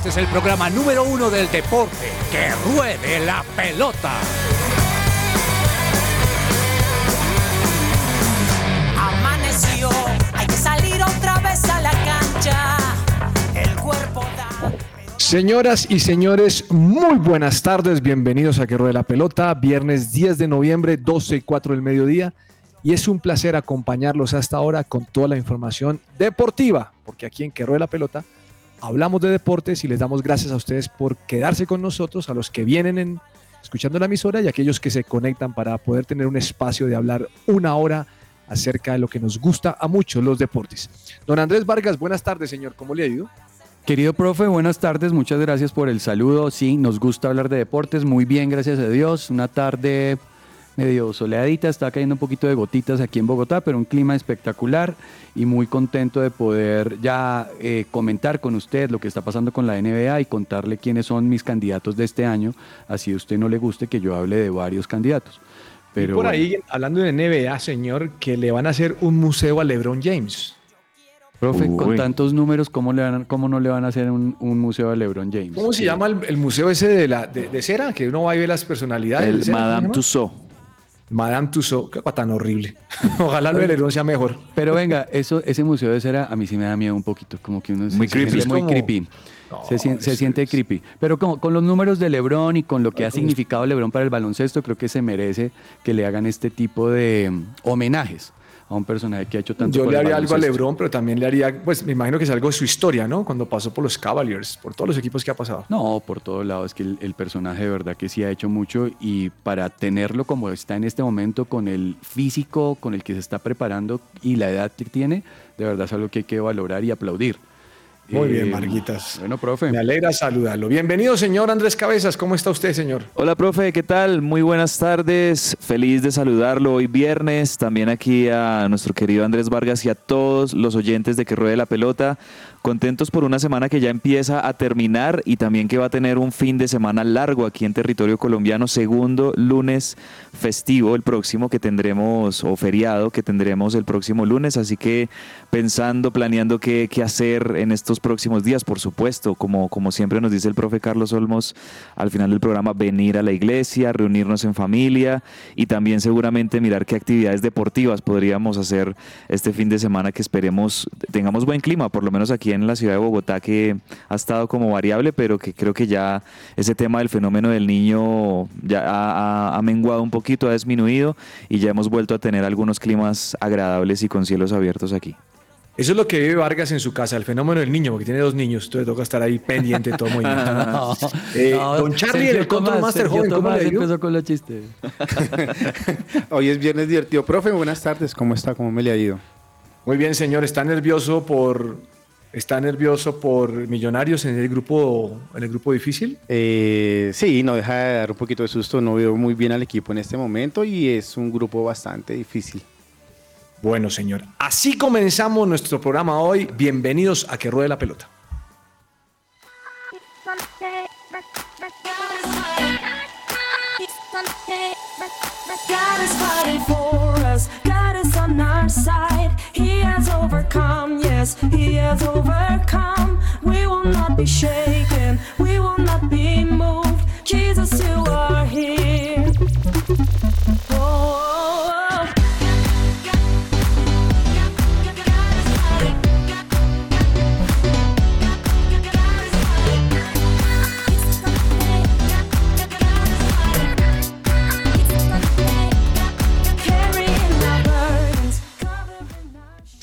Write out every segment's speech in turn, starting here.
Este es el programa número uno del deporte. ¡Que ruede la pelota! Amaneció, hay que salir otra vez a la cancha. El cuerpo da. Señoras y señores, muy buenas tardes, bienvenidos a Que Ruede la Pelota, viernes 10 de noviembre, 12 y 4 del mediodía, y es un placer acompañarlos hasta ahora con toda la información deportiva, porque aquí en Que Ruede la Pelota hablamos de deportes y les damos gracias a ustedes por quedarse con nosotros, a los que vienen en, escuchando la emisora y a aquellos que se conectan para poder tener un espacio de hablar una hora acerca de lo que nos gusta a muchos los deportes. Don Andrés Vargas, buenas tardes, señor, ¿cómo le ha ido? Querido profe, buenas tardes, muchas gracias por el saludo. Sí, nos gusta hablar de deportes, muy bien, gracias a Dios. Una tarde medio soleadita, está cayendo un poquito de gotitas aquí en Bogotá, pero un clima espectacular y muy contento de poder ya eh, comentar con usted lo que está pasando con la NBA y contarle quiénes son mis candidatos de este año, así a usted no le guste que yo hable de varios candidatos. Pero y por ahí, hablando de NBA, señor, que le van a hacer un museo a LeBron James. Profe, con tantos números, ¿cómo, le van, cómo no le van a hacer un, un museo a LeBron James? ¿Cómo se llama el, el museo ese de, la, de, de cera? Que uno va y ve las personalidades. de El cera, ¿cómo se Madame? Tussauds. Madame Tussauds, qué cosa tan horrible. Ojalá lo de LeBron sea mejor. Pero venga, eso, ese museo de cera a mí sí me da miedo un poquito, como que uno se- Muy se creepy. muy como- creepy. No, se, sien- se es- siente es- creepy. Pero como, con los números de LeBron y con lo que ha significado LeBron para el baloncesto, creo que se merece que le hagan este tipo de mm, homenajes a un personaje que ha hecho tanto Yo por le haría algo a. LeBron, pero también le haría, pues me imagino que es algo de su historia, ¿no? Cuando pasó por los Cavaliers, por todos los equipos que ha pasado. No, por todos lados, es que el, el personaje de verdad que sí ha hecho mucho y para tenerlo como está en este momento, con el físico con el que se está preparando y la edad que tiene, de verdad es algo que hay que valorar y aplaudir. Muy Eh, bien, Marguitas. Bueno, profe. Me alegra saludarlo. Bienvenido, señor Andrés Cabezas. ¿Cómo está usted, señor? Hola, profe, ¿qué tal? Muy buenas tardes. Feliz de saludarlo hoy viernes. También aquí a nuestro querido Andrés Vargas y a todos los oyentes de Que Ruede la Pelota. Contentos por una semana que ya empieza a terminar y también que va a tener un fin de semana largo aquí en territorio colombiano. Segundo lunes festivo, el próximo que tendremos, o feriado que tendremos el próximo lunes. Así que pensando, planeando qué, qué hacer en estos próximos días, por supuesto, como, como siempre nos dice el profe Carlos Olmos al final del programa, venir a la iglesia, reunirnos en familia y también seguramente mirar qué actividades deportivas podríamos hacer este fin de semana que esperemos tengamos buen clima, por lo menos aquí en la ciudad de Bogotá que ha estado como variable, pero que creo que ya ese tema del fenómeno del niño ya ha, ha- ha menguado un poquito, ha disminuido y ya hemos vuelto a tener algunos climas agradables y con cielos abiertos aquí. Eso es lo que vive Vargas en su casa, el fenómeno del niño, porque tiene dos niños, entonces toca estar ahí pendiente de todo movimiento. No, Eh, no, don Charlie, Sergio el Control Tomás, Master Sergio joven, ¿cómo Tomás le empezó con los chistes. Hoy es viernes divertido. Profe, buenas tardes. ¿Cómo está? ¿Cómo me le ha ido? Muy bien, señor. ¿Está nervioso por está nervioso por Millonarios en el grupo en el grupo difícil? Eh, sí, no deja de dar un poquito de susto. No veo muy bien al equipo en este momento y es un grupo bastante difícil. Bueno, señor. Así comenzamos nuestro programa hoy. Bienvenidos a Que Ruede la Pelota. Overcome. Yes, He has overcome. We will not be shaken. We will not be moved. Jesus, you are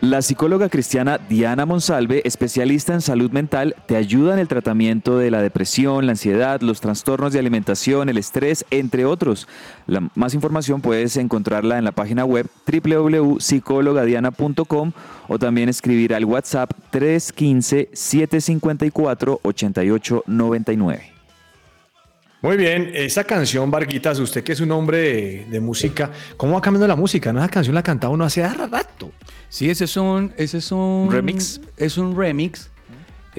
La psicóloga cristiana Diana Monsalve, especialista en salud mental, te ayuda en el tratamiento de la depresión, la ansiedad, los trastornos de alimentación, el estrés, entre otros. La, más información puedes encontrarla en la página web www.psicologadiana.com o también escribir al WhatsApp 315-754-8899. Muy bien, esa canción, Varguitas, usted que es un hombre de, de música, ¿cómo va cambiando la música? ¿No? Esa canción la cantaba uno hace rato. Sí, ese es un, ese es un Remix. Es un remix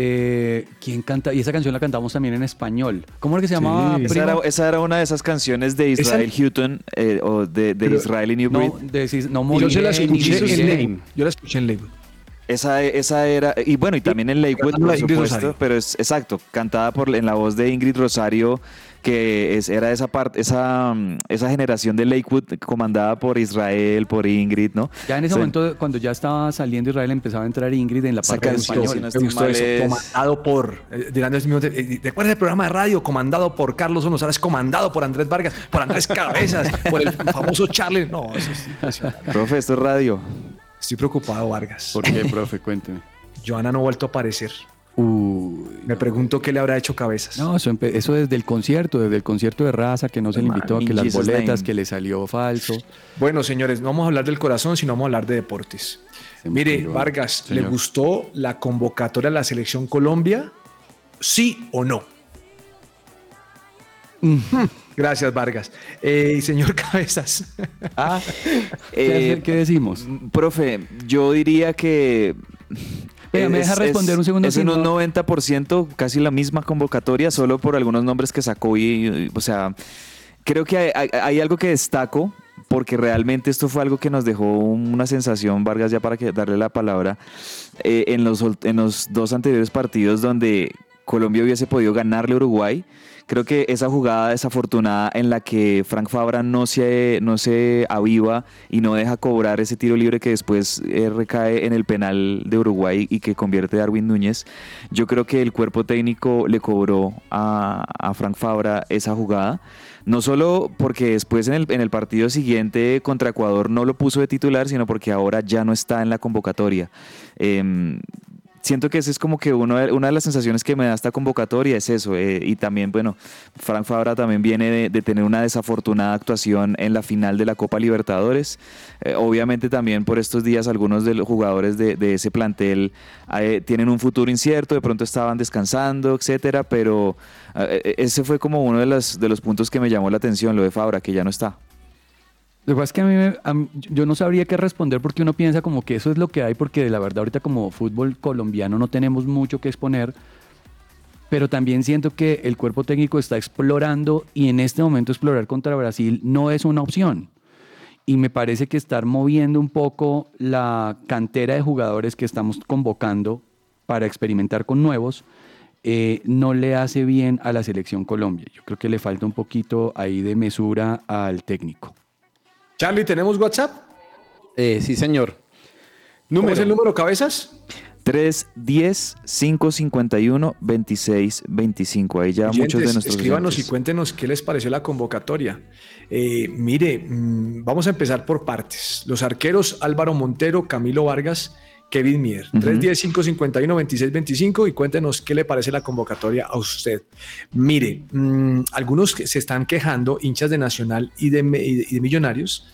Eh, ¿Quién canta? Y esa canción la cantamos también en español. ¿Cómo era que se llamaba? Sí. Esa era, esa era una de esas canciones de Esa- Israel Houghton eh, o de, de Pero- Israel y New Breed. No, de- no yo se la escuché en. Lakewood. Yo la escuché en Lakewood. Esa, esa era, y bueno, y también en Lakewood, por supuesto, Rosario. pero es exacto, cantada por en la voz de Ingrid Rosario, que es, era esa parte, esa, mm, esa generación de Lakewood comandada por Israel, por Ingrid, ¿no? Ya en ese momento, cuando ya estaba saliendo Israel, empezaba a entrar Ingrid en la parte de canción, español. si no Me gustó eso. es- Comandado por. eh, dirán eh, ¿Recuerdas el programa de radio comandado por Carlos González, comandado por Andrés Vargas, por Andrés Cabezas, por el famoso Charlie? No, eso es. Profe, esto es radio. Estoy preocupado, Vargas. ¿Por qué, profe? Cuénteme. Joana no ha vuelto a aparecer. Uy, Me pregunto qué le habrá hecho Cabezas. No, eso, desde el concierto, desde el concierto de raza, que no se le invitó, In que las Jesus' boletas, name. que le salió falso. Bueno, señores, no vamos a hablar del corazón, sino vamos a hablar de deportes. Se Mire, Vargas, ¿le gustó la convocatoria a la selección Colombia? ¿Sí o no? Gracias, Vargas. Eh, señor Cabezas. Ah, ¿Qué, eh, qué decimos? profe, yo diría que... Venga, ¿me deja responder un segundo? Es en un no- 90%, casi la misma convocatoria, solo por algunos nombres que sacó y, y, o sea, creo que hay, hay- hay algo que destaco, porque realmente esto fue algo que nos dejó una sensación, Vargas, ya para que, darle la palabra, eh, en, los, en los dos anteriores partidos donde Colombia hubiese podido ganarle a Uruguay. Creo que esa jugada desafortunada en la que Frank Fabra no se, no se aviva y no deja cobrar ese tiro libre que después eh, recae en el penal de Uruguay y que convierte Darwin Núñez, yo creo que el cuerpo técnico le cobró a, a Frank Fabra esa jugada. No solo porque después en el, en el partido siguiente contra Ecuador no lo puso de titular, sino porque ahora ya no está en la convocatoria. Em, siento que esa es como que uno de- una de las sensaciones que me da esta convocatoria es eso. eh, y también, bueno, Frank Fabra también viene de, tener una desafortunada actuación en la final de la Copa Libertadores. Eh, obviamente también por estos días algunos de los jugadores de, ese plantel eh, tienen un futuro incierto, de pronto estaban descansando, etcétera, pero ese fue como uno de los, de los puntos que me llamó la atención, lo de Fabra, que ya no está. Lo que pasa es que a mí, me- yo no sabría qué responder porque uno piensa como que eso es lo que hay, porque la verdad ahorita como fútbol colombiano no tenemos mucho que exponer, pero también siento que el cuerpo técnico está explorando y en este momento explorar contra Brasil no es una opción. Y me parece que estar moviendo un poco la cantera de jugadores que estamos convocando para experimentar con nuevos, eh, no le hace bien a la selección Colombia. Yo creo que le falta un poquito ahí de mesura al técnico. Charlie, ¿tenemos WhatsApp? Eh, sí, señor. ¿Cómo Número. es el número Cabezas? 310-551-2625. Ahí ya muchos de nuestros escríbanos oyentes. y cuéntenos qué les pareció la convocatoria. Eh, mire, mm, vamos a empezar por partes. Los arqueros Álvaro Montero, Camilo Vargas, Kevin Mier. Ujú. 310-551-2625 y cuéntenos qué le parece la convocatoria a usted. Mire, mm, algunos que se están quejando, hinchas de Nacional y de, y de- y de Millonarios,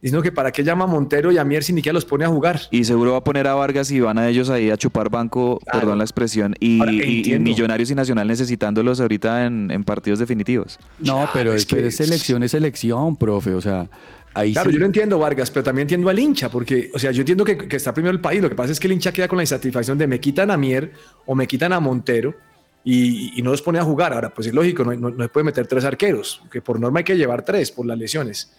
diciendo que para qué llama a Montero y a Mier si ni siquiera los pone a jugar. Y seguro va a poner a Vargas y van a ellos ahí a chupar banco, Claro. perdón la expresión, y, Ahora, y- y entiendo. Millonarios y Nacional necesitándolos ahorita en, en partidos definitivos. No, Ya, pero es es, que que- es selección, es selección, profe. O sea, ahí Claro, sí- yo lo entiendo, Vargas, pero también entiendo al hincha, porque, o sea, yo entiendo que, que está primero el país. Lo que pasa es que el hincha queda con la insatisfacción de me quitan a Mier o me quitan a Montero y, y no los pone a jugar. Ahora, pues es lógico, no, no, no se puede meter tres arqueros, que por norma hay que llevar tres por las lesiones.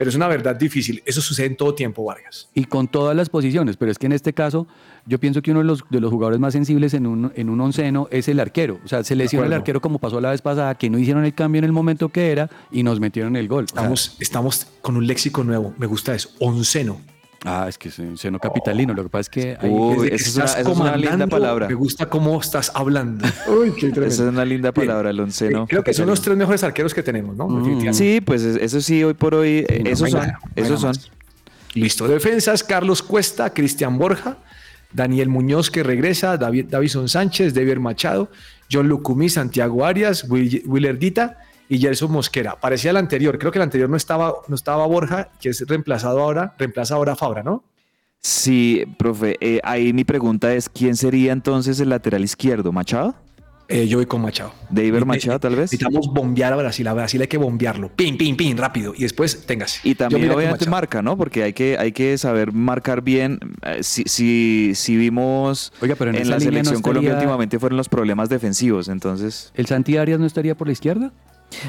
Pero es una verdad difícil. Eso sucede en todo tiempo, Vargas. y con todas las posiciones, pero es que en este caso yo pienso que uno de los, de los jugadores más sensibles en un, en un onceno es el arquero. O sea, se lesiona el arquero como pasó la vez pasada, que no hicieron el cambio en el momento que era y nos metieron el gol. O sea, Estamos, estamos con un léxico nuevo. Me gusta eso. Onceno. Ah, es que es un seno capitalino. Lo que pasa es que hay- Uy, que esa es una- esa es una linda palabra. Me gusta cómo estás hablando. Uy, qué tremendo. Esa es una linda palabra, el onceno. Creo que son los tres mejores arqueros que tenemos, ¿no? Definitivamente. Sí, pues es- eso sí, hoy por hoy, eh, no, esos venga, son, venga esos son. Listo. Defensas, Carlos Cuesta, Cristian Borja, Daniel Muñoz que regresa, David, Davison Sánchez, Devier Machado, John Lucumí, Santiago Arias, Will, Willer Dita y Gerson Mosquera. Parecía el anterior, creo que el anterior no estaba, no estaba Borja, que es reemplazado ahora, reemplaza ahora a Fabra, ¿no? Sí, profe, eh, ahí mi pregunta es, ¿quién sería entonces el lateral izquierdo? ¿Machado? Eh, yo voy con Machado. ¿De Iber Machado, tal vez? Necesitamos bombear a Brasil. A Brasil hay que bombearlo. Pin, pin, pin, rápido. Y después, téngase. Y también obviamente marca, ¿no? Porque hay que, hay que saber marcar bien. Eh, Si, si, si vimos Oiga, pero en la no selección Colombia últimamente fueron los problemas defensivos, entonces... ¿El Santi Arias no estaría por la izquierda?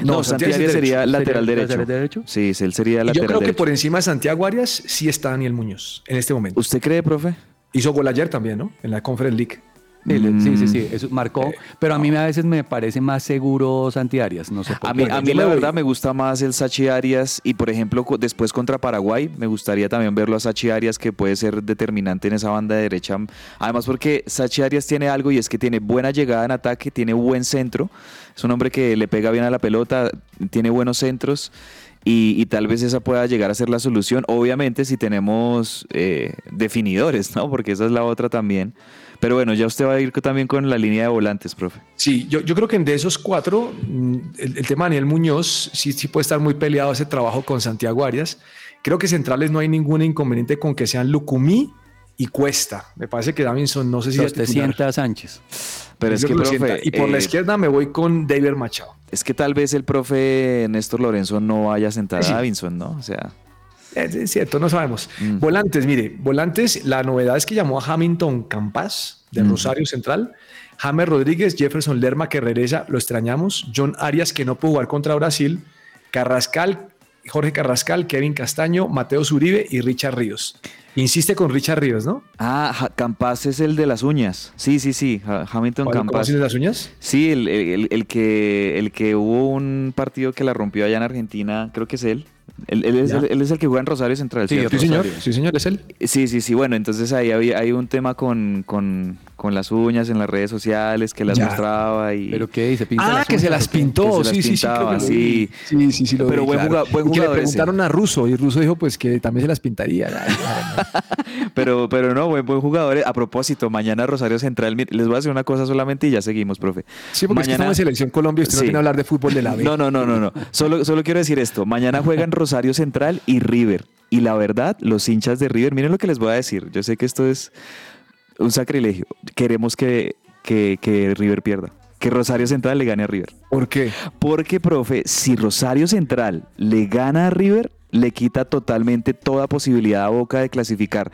No, No, Santi Santi Arias Arias es sería derecho. lateral ¿Sería derecho. lateral derecho? Sí, él sería Y yo lateral creo que derecho. por encima de Santiago Arias sí está Daniel Muñoz en este momento. ¿Usted cree, profe? Hizo gol ayer también, ¿no? En la Conference League. Sí, sí, sí, sí, Mm. eso marcó. Pero a mí a veces me parece más seguro Santi Arias, no sé por A mí, qué. a mí me la verdad me gusta más el Sachi Arias y por ejemplo después contra Paraguay me gustaría también verlo a Sachi Arias que puede ser determinante en esa banda de derecha. Además porque Sachi Arias tiene algo y es que tiene buena llegada en ataque, tiene buen centro, es un hombre que le pega bien a la pelota, tiene buenos centros y, y tal vez esa pueda llegar a ser la solución. Obviamente si tenemos eh, definidores, ¿no? Porque esa es la otra también. Pero bueno, ya usted va a ir también con la línea de volantes, profe. Sí, yo, yo creo que de esos cuatro, mm, el, el tema de Daniel Muñoz sí, sí puede estar muy peleado ese trabajo con Santiago Arias. Creo que centrales no hay ningún inconveniente con que sean Lucumí y Cuesta. Me parece que Davinson no sé si usted sienta a Sánchez. Pero es que, profe, sienta. Y por la eh, izquierda me voy con David Machado. Es que tal vez el profe Néstor Lorenzo no vaya a sentar Sí. a Davinson, ¿no? O sea, Es, es cierto, no sabemos. Mm. Volantes, mire, volantes, la novedad es que llamó a Hamilton Campas de Mm. Rosario Central, James Rodríguez, Jefferson Lerma que regresa, lo extrañamos, John Arias que no pudo jugar contra Brasil, Carrascal, Jorge Carrascal, Kevin Castaño, Mateo Zuribe y Richard Ríos. Insiste con Richard Ríos, ¿no? ah, Campas es el de las uñas. Sí, sí, sí, Hamilton ¿Cuál- Campas. ¿Conoces las uñas? Sí, el, el- el que, el que hubo un partido que la rompió allá en Argentina, creo que es él. Él, él es, el, él es el que juega en Rosario Central, Sí. Sí, señor, sí, señor, es él. Sí, sí, sí. Bueno, entonces ahí había, hay un tema con, con, con las uñas en las redes sociales que las Ya. mostraba y... ¿Pero qué dice? ¿Pinta Ah, las que se las pintó, Que se las sí, sí, sí, sí. sí, sí, sí, lo Pero vi, buen claro. juga- buen Y que le jugador ese. preguntaron a Russo y Russo dijo pues que también se las pintaría. Pero, pero no, buen, buen jugador. A propósito, mañana Rosario Central, les voy a decir una cosa solamente y ya seguimos, profe. Sí, porque es que estamos en Selección Colombia y usted Sí. no viene a hablar de fútbol de la B. No, no, no, no, no. Solo, solo quiero decir esto. Mañana juegan Rosario Central y River. Y la verdad, los hinchas de River, miren lo que les voy a decir. Yo sé que esto es un sacrilegio. Queremos que, que, que River pierda. Que Rosario Central le gane a River. ¿Por qué? Porque, profe, si Rosario Central le gana a River, le quita totalmente toda posibilidad a Boca de clasificar.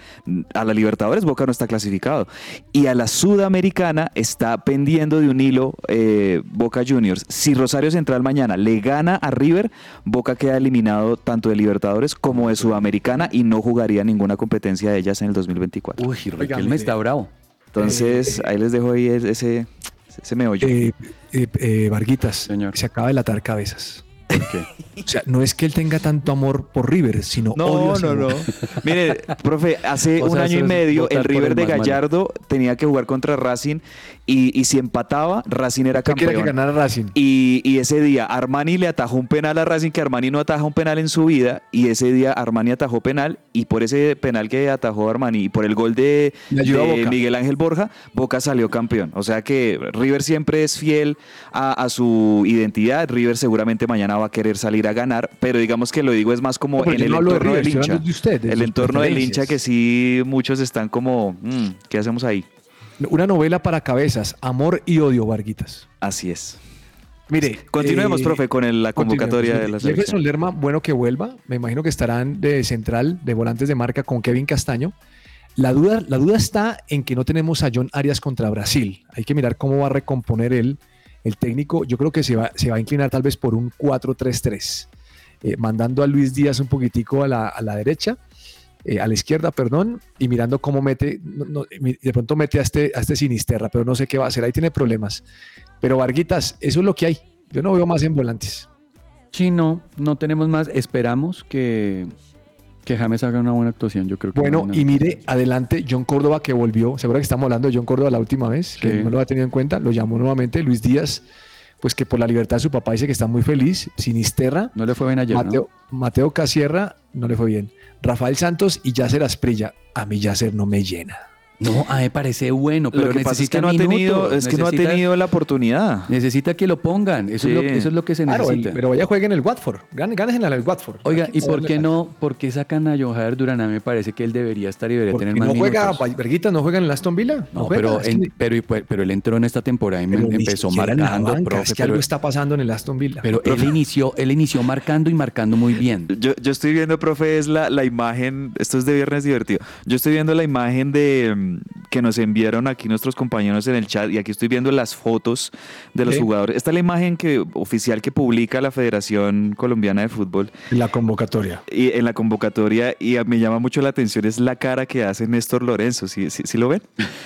A la Libertadores Boca no está clasificado. Y a la Sudamericana está pendiendo de un hilo eh, Boca Juniors. Si Rosario Central mañana le gana a River, Boca queda eliminado tanto de Libertadores como de Sudamericana y no jugaría ninguna competencia de ellas en el 2024. Uy, Riquelme está bravo. Entonces, ahí les dejo ahí ese, ese meollo. Eh, eh, eh, Varguitas, Señor. se acaba de latar cabezas. O sea, no es que él tenga tanto amor por River, sino odio hacia Boca. Mire, profe, hace O un sea, año y medio el River el de. Gallardo tenía que jugar contra Racing y, y si empataba, Racing era ¿Usted quiere que campeón. ganara Racing? Y, y ese día Armani le atajó un penal a Racing que Armani no ataja un penal en su vida y ese día Armani atajó penal y por ese penal que atajó Armani y por el gol de. Miguel Ángel Borja, Boca salió campeón. O sea que River siempre es fiel a, a su identidad. River seguramente mañana va a querer salir a ganar, pero digamos que lo digo es más como No, en el no hablo de entorno River, del hincha. hablando de usted, de el entorno del hincha que sí muchos están como, "Mm, ¿qué hacemos ahí? Una novela para cabezas, amor y odio, Varguitas. Así es. Mire, Continuemos, eh, profe, con el- la convocatoria de la continuemos. Jefferson selección. Lerma, bueno que vuelva. Me imagino que estarán de central, de volantes de marca con Kevin Castaño. La duda, la duda está en que no tenemos a John Arias contra Brasil. Hay que mirar cómo va a recomponer él. El técnico, yo creo que se va, se va a inclinar tal vez por un 4-3-3, eh, mandando a Luis Díaz un poquitico a la, a la derecha, eh, a la izquierda, perdón, y mirando cómo mete, no- no, mi- de pronto mete a este, a este Sinisterra, pero no sé qué va a hacer. Ahí tiene problemas. Pero Varguitas, eso es lo que hay. Yo no veo más en volantes. Sí, no, no tenemos más. Esperamos que, que James haga una buena actuación. Yo creo que Bueno, no, y mire, adelante, John Córdoba que volvió. Seguro que estamos hablando de John Córdoba la última vez, que no lo ha tenido en cuenta. Lo llamó nuevamente Luis Díaz, pues que por la libertad de su papá dice que está muy feliz. Sinisterra, no le fue bien ayer, ¿no? Mateo, Mateo Casierra, no le fue bien. Rafael Santos y Yacer Asprilla. A mí Yacer no me llena. No, a mí me parece bueno, pero Lo que pasa es necesita que no ha tenido, es que no ha necesita- tenido la oportunidad. Necesita que lo pongan, eso, es, lo, eso es lo que se Claro, necesita. pero vaya jueguen en el Watford. Ganes en el Watford. Oiga, ¿y por qué no, por qué sacan a John Javier Durán? A mí me parece que él debería estar y debería Porque tener más no juega. Verguita, no juega en el Aston Villa. No, No, juega, pero, es en- que- pero, pero él entró en esta temporada y me- pero empezó marcando, banca, profe, Es que pero, algo está pasando en el Aston Villa. pero él inició, él inició marcando y marcando muy bien. Yo, yo estoy viendo, profe, es la, la imagen, esto es de viernes divertido. Yo estoy viendo la imagen de mm, que nos enviaron aquí nuestros compañeros en el chat y aquí estoy viendo las fotos de los Sí. jugadores. Esta es la imagen que, oficial que publica la Federación Colombiana de Fútbol la convocatoria. y en la convocatoria y a- me llama mucho la atención es la cara que hace Néstor Lorenzo. ¿Sí, sí, sí lo ven?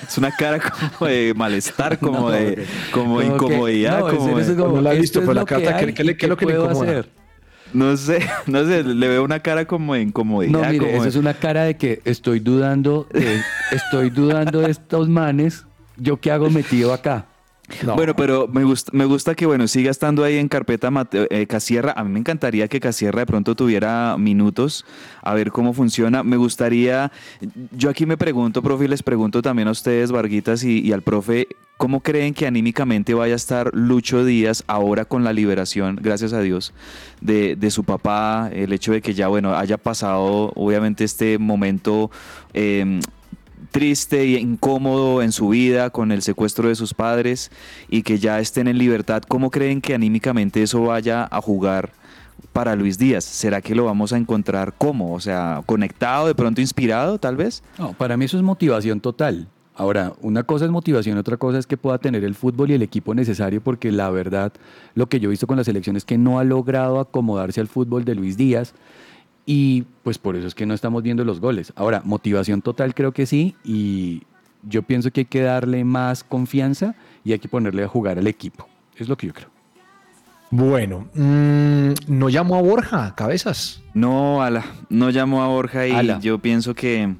Es una cara como de malestar, como No, de como incomodidad. no, en como serio, de- eso es como, No la he visto, pero la carta, ¿qué- es lo que le incomoda? hacer? No sé, no sé, le veo una cara como de incomodidad. No, mire, como eso de- es una cara de que estoy dudando, de- estoy dudando de estos manes. ¿Yo qué hago metido acá? No. Bueno, pero me gusta, me gusta que bueno siga estando ahí en carpeta eh, Casierra. A mí me encantaría que Casierra de pronto tuviera minutos a ver cómo funciona. Me gustaría, yo aquí me pregunto, profe, y les pregunto también a ustedes, Varguitas y, y al profe, ¿cómo creen que anímicamente vaya a estar Lucho Díaz ahora con la liberación, gracias a Dios, de, de su papá? El hecho de que ya, bueno, haya pasado obviamente este momento... eh, triste y incómodo en su vida con el secuestro de sus padres y que ya estén en libertad, ¿cómo creen que anímicamente eso vaya a jugar para Luis Díaz? ¿Será que lo vamos a encontrar cómo? O sea, conectado, de pronto inspirado, tal vez. No, para mí eso es motivación total. Ahora, una cosa es motivación, otra cosa es que pueda tener el fútbol y el equipo necesario, porque la verdad, lo que yo he visto con la selección es que no ha logrado acomodarse al fútbol de Luis Díaz y pues por eso es que no estamos viendo los goles. Ahora, motivación total creo que sí y yo pienso que hay que darle más confianza y hay que ponerle a jugar al equipo. Es lo que yo creo. Bueno, mm, no llamo a Borja, cabezas. No, ala, no llamó a Borja y Ala. yo pienso que,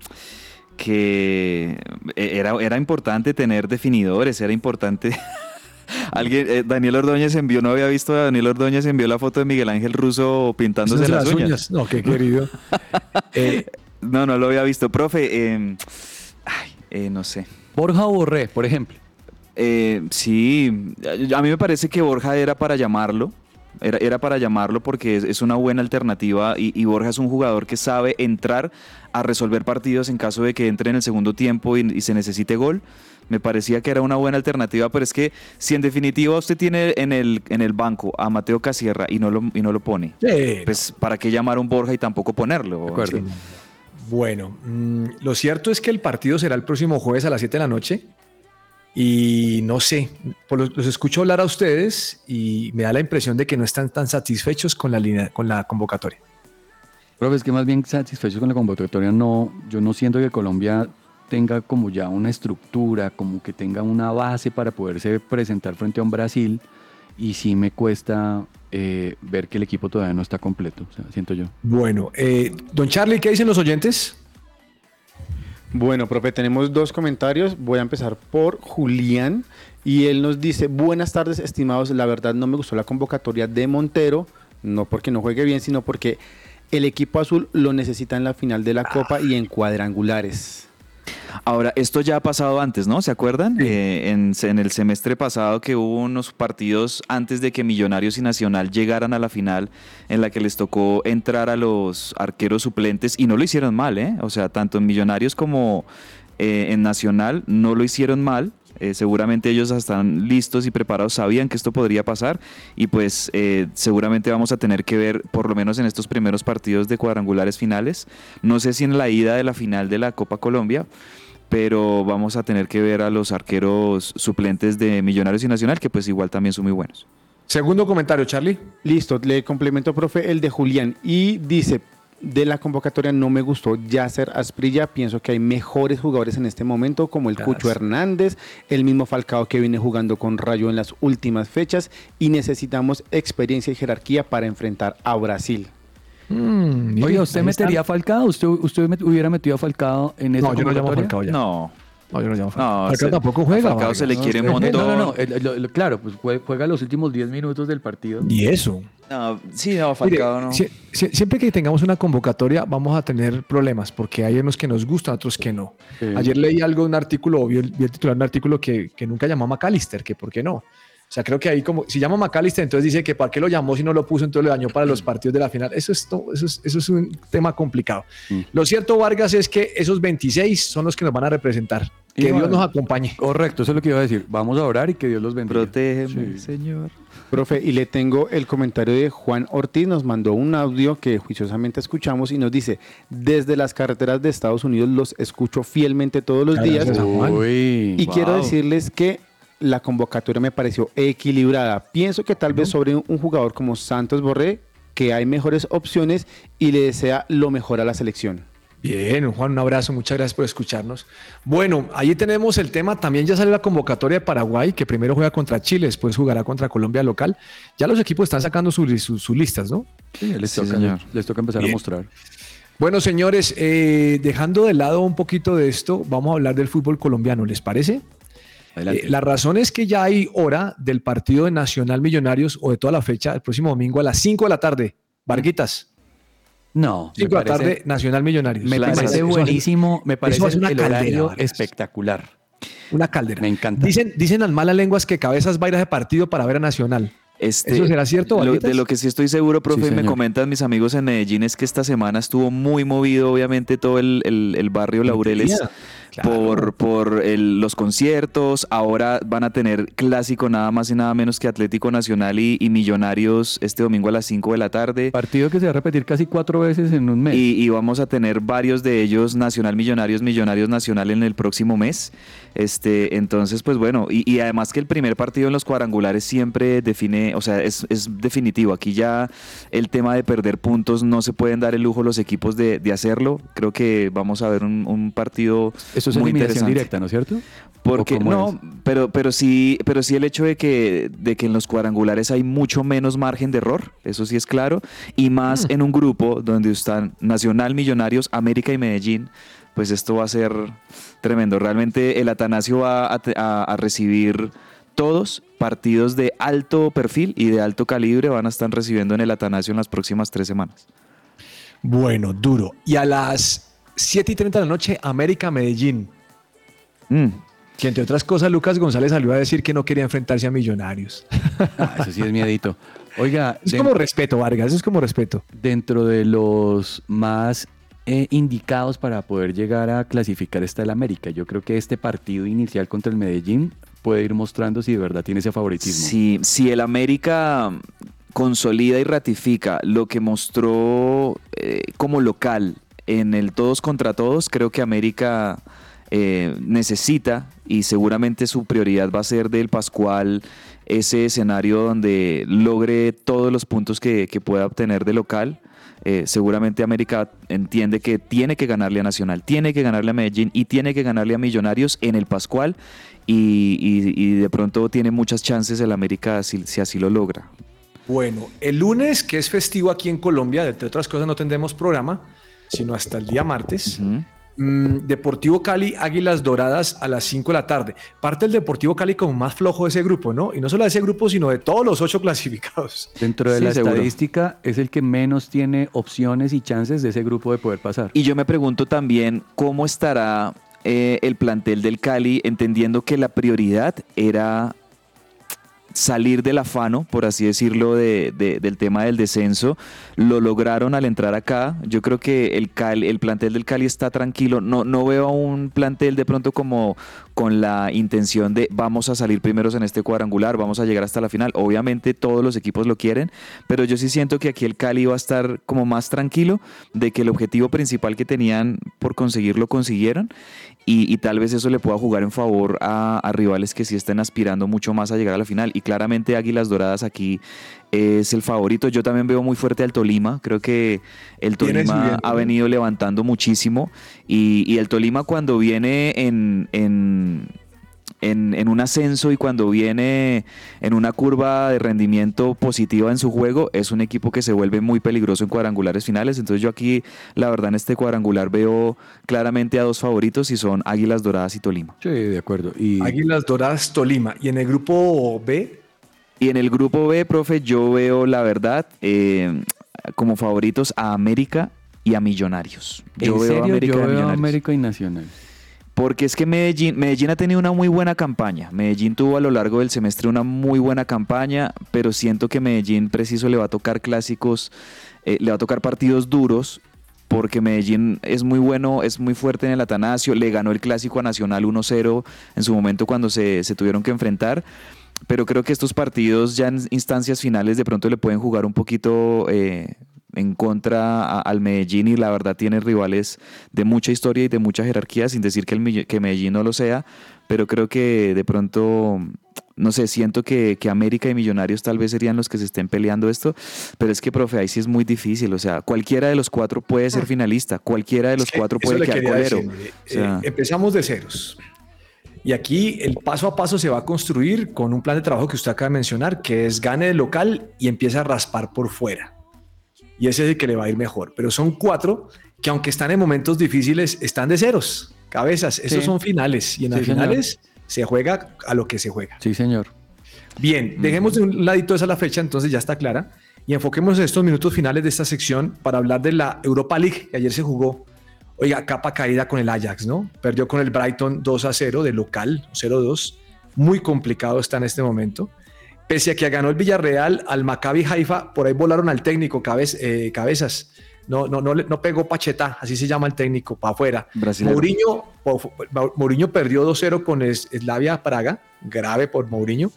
que era, era importante tener definidores, era importante... Alguien, eh, Daniel Ordóñez envió, no había visto a Daniel Ordóñez, envió la foto de Miguel Ángel Russo pintándose las, uñas. No, qué querido. Eh, No, no lo había visto. Profe, eh, ay, eh, no sé. Borja Borré, por ejemplo. Eh, sí, a a mí me parece que Borja era para llamarlo. Era, era para llamarlo porque es, es una buena alternativa y, y Borja es un jugador que sabe entrar a resolver partidos en caso de que entre en el segundo tiempo y, y se necesite gol. Me parecía que era una buena alternativa, pero es que si en definitiva usted tiene en el, en el banco a Mateo Casierra y no lo, y no lo pone, sí, pues ¿para qué llamar a un Borja y tampoco ponerlo? De acuerdo. Sí. Bueno, mm, lo cierto es que el partido será el próximo jueves a las 7 de la noche. Y no sé, por los, los escucho hablar a ustedes y me da la impresión de que no están tan satisfechos con la, línea, con la convocatoria. Profe, es que más bien satisfecho con la convocatoria, no, yo no siento que Colombia tenga como ya una estructura, como que tenga una base para poderse presentar frente a un Brasil y sí me cuesta eh, ver que el equipo todavía no está completo, o sea, siento yo. Bueno, eh, don Charlie, ¿qué dicen los oyentes? Bueno, profe, tenemos dos comentarios. Voy a empezar por Julián y él nos dice, buenas tardes, estimados. La verdad no me gustó la convocatoria de Montero, no porque no juegue bien, sino porque el equipo azul lo necesita en la final de la Copa y en cuadrangulares. Ahora, esto ya ha pasado antes, ¿no? ¿Se acuerdan? Eh, en, en el semestre pasado que hubo unos partidos antes de que Millonarios y Nacional llegaran a la final en la que les tocó entrar a los arqueros suplentes y no lo hicieron mal, ¿eh? O sea, tanto en Millonarios como eh, en Nacional no lo hicieron mal. Eh, seguramente ellos están listos y preparados, sabían que esto podría pasar y pues eh, seguramente vamos a tener que ver, por lo menos en estos primeros partidos de cuadrangulares finales, no sé si en la ida de la final de la Copa Colombia, pero vamos a tener que ver a los arqueros suplentes de Millonarios y Nacional, que pues igual también son muy buenos. Segundo comentario, Charlie. Listo, le complemento, profe, el de Julián. Y dice, de la convocatoria no me gustó Yasser Asprilla. Pienso que hay mejores jugadores en este momento, como el Gracias. Cucho Hernández, el mismo Falcao que viene jugando con Rayo en las últimas fechas. Y necesitamos experiencia y jerarquía para enfrentar a Brasil. Mm, Oye, ¿usted metería a Falcado? ¿Usted, usted met- hubiera metido a Falcado en esa No, yo no llamo a? Falcao ya. No, No, yo no llamo Falcao. No, Falcao se- tampoco a juega. Falcao se le quiere es- un montón. No, no, no. el- lo- lo- claro, pues jue- juega los últimos 10 minutos del partido. Y eso. No, sí, no, Mire, Falcao no. sie- sie- siempre que tengamos una convocatoria vamos a tener problemas porque hay unos que nos gustan, otros que no. Sí. Ayer leí algo, un artículo, vi el, vi el titular de un artículo que, que nunca llamó a McAllister, que por qué no. O sea, creo que ahí como, si llama a McAllister, entonces dice que para qué lo llamó si no lo puso, entonces lo dañó para los partidos de la final. Eso es, to- eso es, eso es un tema complicado. Mm. Lo cierto, Vargas, es que esos 26 son los que nos van a representar. Y Que Dios nos acompañe. Correcto, eso es lo que iba a decir. Vamos a orar y que Dios los bendiga. Protégeme, Sí. Señor. Profe, y le tengo el comentario de Juan Ortiz, nos mandó un audio que juiciosamente escuchamos y nos dice, desde las carreteras de Estados Unidos los escucho fielmente todos los días Gracias. Uy, y quiero decirles que la convocatoria me pareció equilibrada. Pienso que tal vez sobre un un jugador como Santos Borré, que hay mejores opciones y le desea lo mejor a la selección. Bien, Juan, un abrazo, muchas gracias por escucharnos. Bueno, ahí tenemos el tema, también ya sale la convocatoria de Paraguay, que primero juega contra Chile, después jugará contra Colombia local. Ya los equipos están sacando sus listas, ¿no? Sí, les, Sí, toca, señor. les toca empezar Bien. a mostrar. Bueno, señores, eh, dejando de lado un poquito de esto, vamos a hablar del fútbol colombiano, ¿les parece? Adelante. Eh, la razón es que ya hay hora del partido de Nacional Millonarios o de toda la fecha, el próximo domingo a las 5 de la tarde. Varguitas, no, 5 de la tarde, Nacional Millonarios. Me parece buenísimo, me parece ser una el caldera, horario Vargas. espectacular. Una caldera. Me encanta. Dicen, dicen las malas lenguas que Cabezas va a ir a ese partido para ver a Nacional. Este, ¿Eso será cierto, lo- de lo que sí estoy seguro, profe, Sí, y me comentan mis amigos en Medellín, es que esta semana estuvo muy movido, obviamente, todo el, el- el barrio Laureles Claro. por, por el- los conciertos. Ahora van a tener clásico nada más y nada menos que Atlético Nacional y, y Millonarios este domingo a las 5 de la tarde. Partido que se va a repetir casi cuatro veces en un mes. Y, y vamos a tener varios de ellos, Nacional Millonarios, Millonarios Nacional en el próximo mes. Este, entonces, pues bueno, y, y además que el primer partido en los cuadrangulares siempre define, o sea, es, es definitivo. Aquí ya el tema de perder puntos no se pueden dar el lujo los equipos de, de hacerlo. Creo que vamos a ver un, un partido Eso es muy eliminación directa, ¿no es cierto? Porque ¿O cómo no, es? pero, pero sí, pero sí el hecho de que, de que en los cuadrangulares hay mucho menos margen de error, eso sí es claro, y más en un grupo donde están Nacional, Millonarios, América y Medellín, pues esto va a ser tremendo. Realmente el Atanasio va a- a recibir todos partidos de alto perfil y de alto calibre van a estar recibiendo en el Atanasio en las próximas tres semanas. Bueno, duro. Y a las 7 y 30 de la noche, América Medellín. Mm. Que entre otras cosas, Lucas González salió a decir que no quería enfrentarse a Millonarios. Ah, eso sí es miedito. Oiga, Es como respeto, Vargas, eso es como respeto. dentro de los más eh, indicados para poder llegar a clasificar está el América. Yo creo que este partido inicial contra el Medellín puede ir mostrando si de verdad tiene ese favoritismo. Si, si el América consolida y ratifica lo que mostró eh, como local en el todos contra todos, creo que América eh, necesita y seguramente su prioridad va a ser del Pascual ese escenario donde logre todos los puntos que, que pueda obtener de local. Eh, seguramente América entiende que tiene que ganarle a Nacional, tiene que ganarle a Medellín y tiene que ganarle a Millonarios en el Pascual y, de pronto tiene muchas chances el América si, si así lo logra. Bueno, el lunes, que es festivo aquí en Colombia, entre otras cosas no tendremos programa, sino hasta el día martes. Mm, Deportivo Cali, Águilas Doradas a las 5 de la tarde. Parte el Deportivo Cali como más flojo de ese grupo, ¿no? Y no solo de ese grupo, sino de todos los ocho clasificados. Dentro de Sí, la seguro. estadística es el que menos tiene opciones y chances de ese grupo de poder pasar. Y yo me pregunto también cómo estará eh, el plantel del Cali, entendiendo que la prioridad era salir del afano, por así decirlo, de- de- del tema del descenso. Lo lograron al entrar acá. Yo creo que el, el plantel del Cali está tranquilo. No, no veo a un plantel de pronto como con la intención de vamos a salir primeros en este cuadrangular, vamos a llegar hasta la final. Obviamente todos los equipos lo quieren, pero yo sí siento que aquí el Cali va a estar como más tranquilo de que el objetivo principal que tenían por conseguirlo consiguieron y, y tal vez eso le pueda jugar en favor a, a rivales que sí estén aspirando mucho más a llegar a la final. Y claramente Águilas Doradas aquí es el favorito. Yo también veo muy fuerte al Tolima. Creo que el Tolima ha venido levantando muchísimo. Y, y el Tolima cuando viene en, en, en, en un ascenso y cuando viene en una curva de rendimiento positiva en su juego, es un equipo que se vuelve muy peligroso en cuadrangulares finales. Entonces yo aquí, la verdad, en este cuadrangular veo claramente a dos favoritos y son Águilas Doradas y Tolima. Sí, de acuerdo. Y Águilas Doradas Tolima. Y en el grupo B, Y en el grupo B, profe, yo veo la verdad eh, como favoritos a América y a Millonarios. Yo en veo serio, a América yo y a veo a Millonarios. América y Nacional. Porque es que Medellín, Medellín ha tenido una muy buena campaña. Medellín tuvo a lo largo del semestre una muy buena campaña, pero siento que Medellín preciso le va a tocar clásicos, eh, le va a tocar partidos duros, porque Medellín es muy bueno, es muy fuerte en el Atanasio, le ganó el clásico a Nacional 1-0 en su momento cuando se, se tuvieron que enfrentar. Pero creo que estos partidos ya en instancias finales de pronto le pueden jugar un poquito eh, en contra a- al Medellín y la verdad tiene rivales de mucha historia y de mucha jerarquía, sin decir que, el, que Medellín no lo sea, pero creo que de pronto, no sé, siento que, que América y Millonarios tal vez serían los que se estén peleando esto, pero es que, profe, ahí sí es muy difícil, o sea, cualquiera de los cuatro puede ser finalista, cualquiera de los cuatro puede quedar colero. O sea, eh, empezamos de ceros. Y aquí el paso a paso se va a construir con un plan de trabajo que usted acaba de mencionar, que es gane de local y empieza a raspar por fuera. Y ese es el que le va a ir mejor. Pero son cuatro que aunque están en momentos difíciles, están de ceros, cabezas. Esos Sí. son finales. Y en las señor. finales se juega a lo que se juega. Sí, señor. Bien, dejemos de un ladito esa la fecha, entonces ya está clara. Y enfoquemos en estos minutos finales de esta sección para hablar de la Europa League, que ayer se jugó. Oiga, capa caída con el Ajax, ¿no? Perdió con el Brighton 2 a 0 de local, 0-2. Muy complicado está en este momento. Pese a que ganó el Villarreal, al Maccabi Haifa, por ahí volaron al técnico, cabez- eh, cabezas. No, no, no, no pegó Pacheta, así se llama el técnico, para afuera. Mourinho, Mourinho perdió 2-0 con Slavia Praga, grave por Mourinho.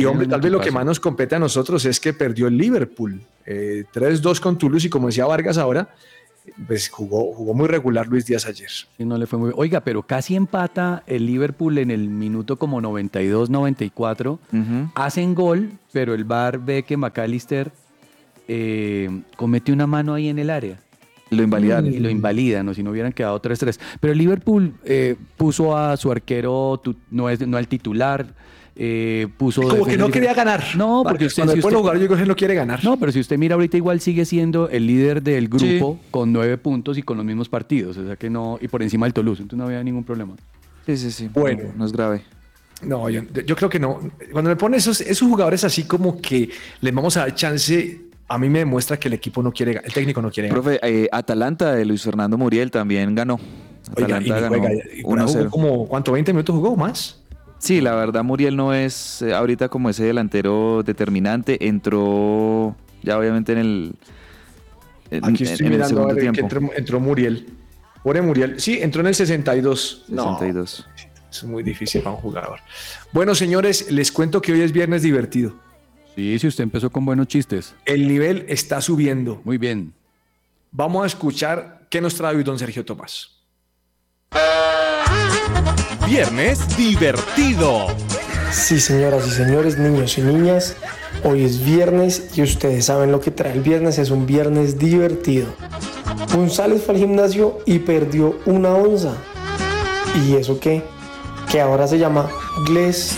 Y hombre, tal vez lo que más nos compete a nosotros es que perdió el Liverpool. eh, 3-2 con Toulouse y como decía Vargas ahora, pues jugó, jugó muy regular Luis Díaz ayer. Sí, no le fue muy Oiga, pero casi empata el Liverpool en el minuto como 92, 94. ujú. Hacen gol, pero el VAR ve que McAllister eh, comete una mano ahí en el área. Lo invalidaron. Y lo invalidan, ¿no? si no hubieran quedado 3-3. Pero el Liverpool eh, puso a su arquero, tu- no, es, no al titular, eh, puso... Como que no quería ganar. No, porque usted- cuando si le usted- jugar, yo creo que no quiere ganar. No, pero si usted mira ahorita igual sigue siendo el líder del grupo con nueve puntos y con los mismos partidos, o sea que no, y por encima del Toulouse, entonces no había ningún problema. Sí, sí, sí. Bueno. No, no es grave. No, yo, yo creo que no. Cuando me pone esos, esos jugadores así como que les vamos a dar chance, a mí me demuestra que el equipo no quiere, el técnico no quiere ganar. Profe, eh, Atalanta de Luis Fernando Muriel también ganó. Oiga, y, Atalanta ganó juega, y por ahí jugó 1-0. como, ¿cuánto? ¿20 minutos jugó más? Sí, la verdad Muriel no es eh, ahorita como ese delantero determinante. Entró ya obviamente en el, en, Aquí estoy en el mirando a ver que tiempo. entró, entró Muriel. Pobre Muriel. Sí, entró en el 62. No, 62. es muy difícil para un jugador. Bueno, señores, les cuento que hoy es viernes divertido. Sí, si usted empezó con buenos chistes. El nivel está subiendo. Muy bien. Vamos a escuchar qué nos trae hoy don Sergio Tomás. Viernes divertido. Sí, señoras y señores, niños y niñas, hoy es viernes y ustedes saben lo que trae el viernes, es un viernes divertido. González fue al gimnasio y perdió una onza. ¿Y eso qué? Que ahora se llama Gles.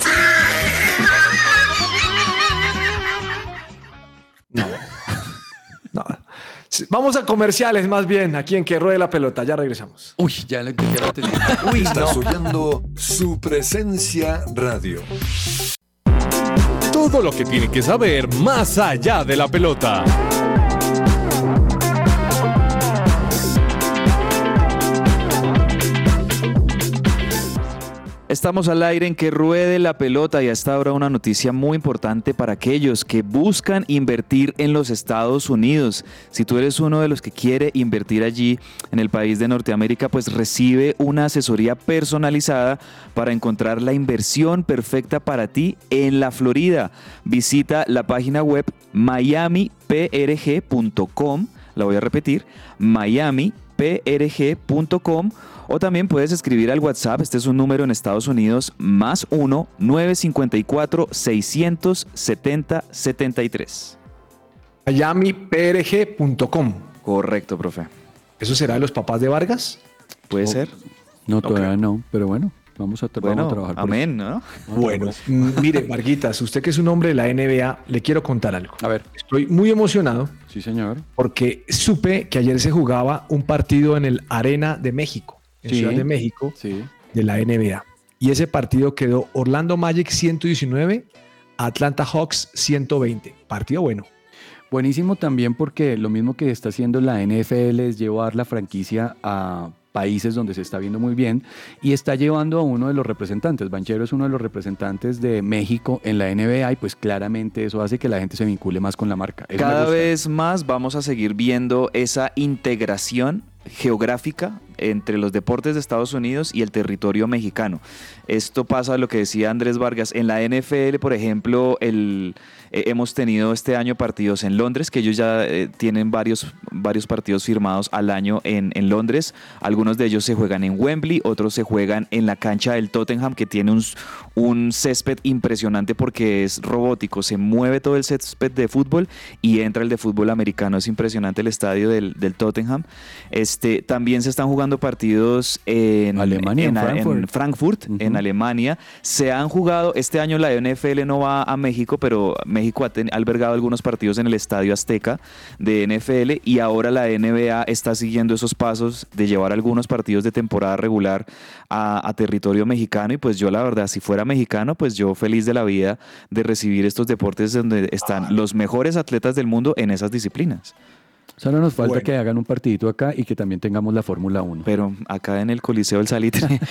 Vamos a comerciales más bien, aquí en Que Ruede la Pelota. Ya regresamos. Uy, ya, le- ya lo tenía. Uy, Estás oyendo su presencia radio. Todo lo que tiene que saber más allá de la pelota. Estamos al aire en que ruede la pelota y hasta ahora una noticia muy importante para aquellos que buscan invertir en los Estados Unidos. Si tú eres uno de los que quiere invertir allí en el país de Norteamérica, pues recibe una asesoría personalizada para encontrar la inversión perfecta para ti en la Florida. Visita la página web miamiprg.com, la voy a repetir, miamiprg.com o también puedes escribir al WhatsApp, este es un número en Estados Unidos, más 1-954-670-73. MiamiPRG.com. Correcto, profe. ¿Eso será de los papás de Vargas? ¿Puede ser? No, todavía no, pero bueno. Vamos a, tra- Bueno, vamos a trabajar por amén, ¿no? Bueno, mire, Varguitas, usted que es un hombre de la NBA, le quiero contar algo. A ver, Estoy muy emocionado sí, señor. porque supe que ayer se jugaba un partido en el Arena de México, en Sí. Ciudad de México, Sí. de la NBA. Y ese partido quedó Orlando Magic 119, Atlanta Hawks 120. Partido bueno. Buenísimo también porque lo mismo que está haciendo la NFL es llevar la franquicia a países donde se está viendo muy bien y está llevando a uno de los representantes. Banchero es uno de los representantes de México en la NBA y pues claramente eso hace que la gente se vincule más con la marca. Eso Cada vez más vamos a seguir viendo esa integración geográfica entre los deportes de Estados Unidos y el territorio mexicano. Esto pasa lo que decía Andrés Vargas. En la NFL, por ejemplo, eh, hemos tenido este año partidos en Londres, que ellos ya eh, tienen varios, varios partidos firmados al año en, en Londres. Algunos de ellos se juegan en Wembley, otros se juegan en la cancha del Tottenham, que tiene un, un césped impresionante porque es robótico. Se mueve todo el césped de fútbol y entra el de fútbol americano. Es impresionante el estadio del, del Tottenham. Este, también se están jugando partidos en Alemania, en en, Frankfurt. En Alemania. Se han jugado, este año la NFL no va a México, pero México ha, ten- ha albergado algunos partidos en el Estadio Azteca de NFL y ahora la NBA está siguiendo esos pasos de llevar algunos partidos de temporada regular a, a territorio mexicano y pues yo la verdad, si fuera mexicano, pues yo feliz de la vida de recibir estos deportes donde están los mejores atletas del mundo en esas disciplinas. Solo nos falta Bueno. que hagan un partidito acá y que también tengamos la Fórmula 1. Pero acá en el Coliseo del Salitre...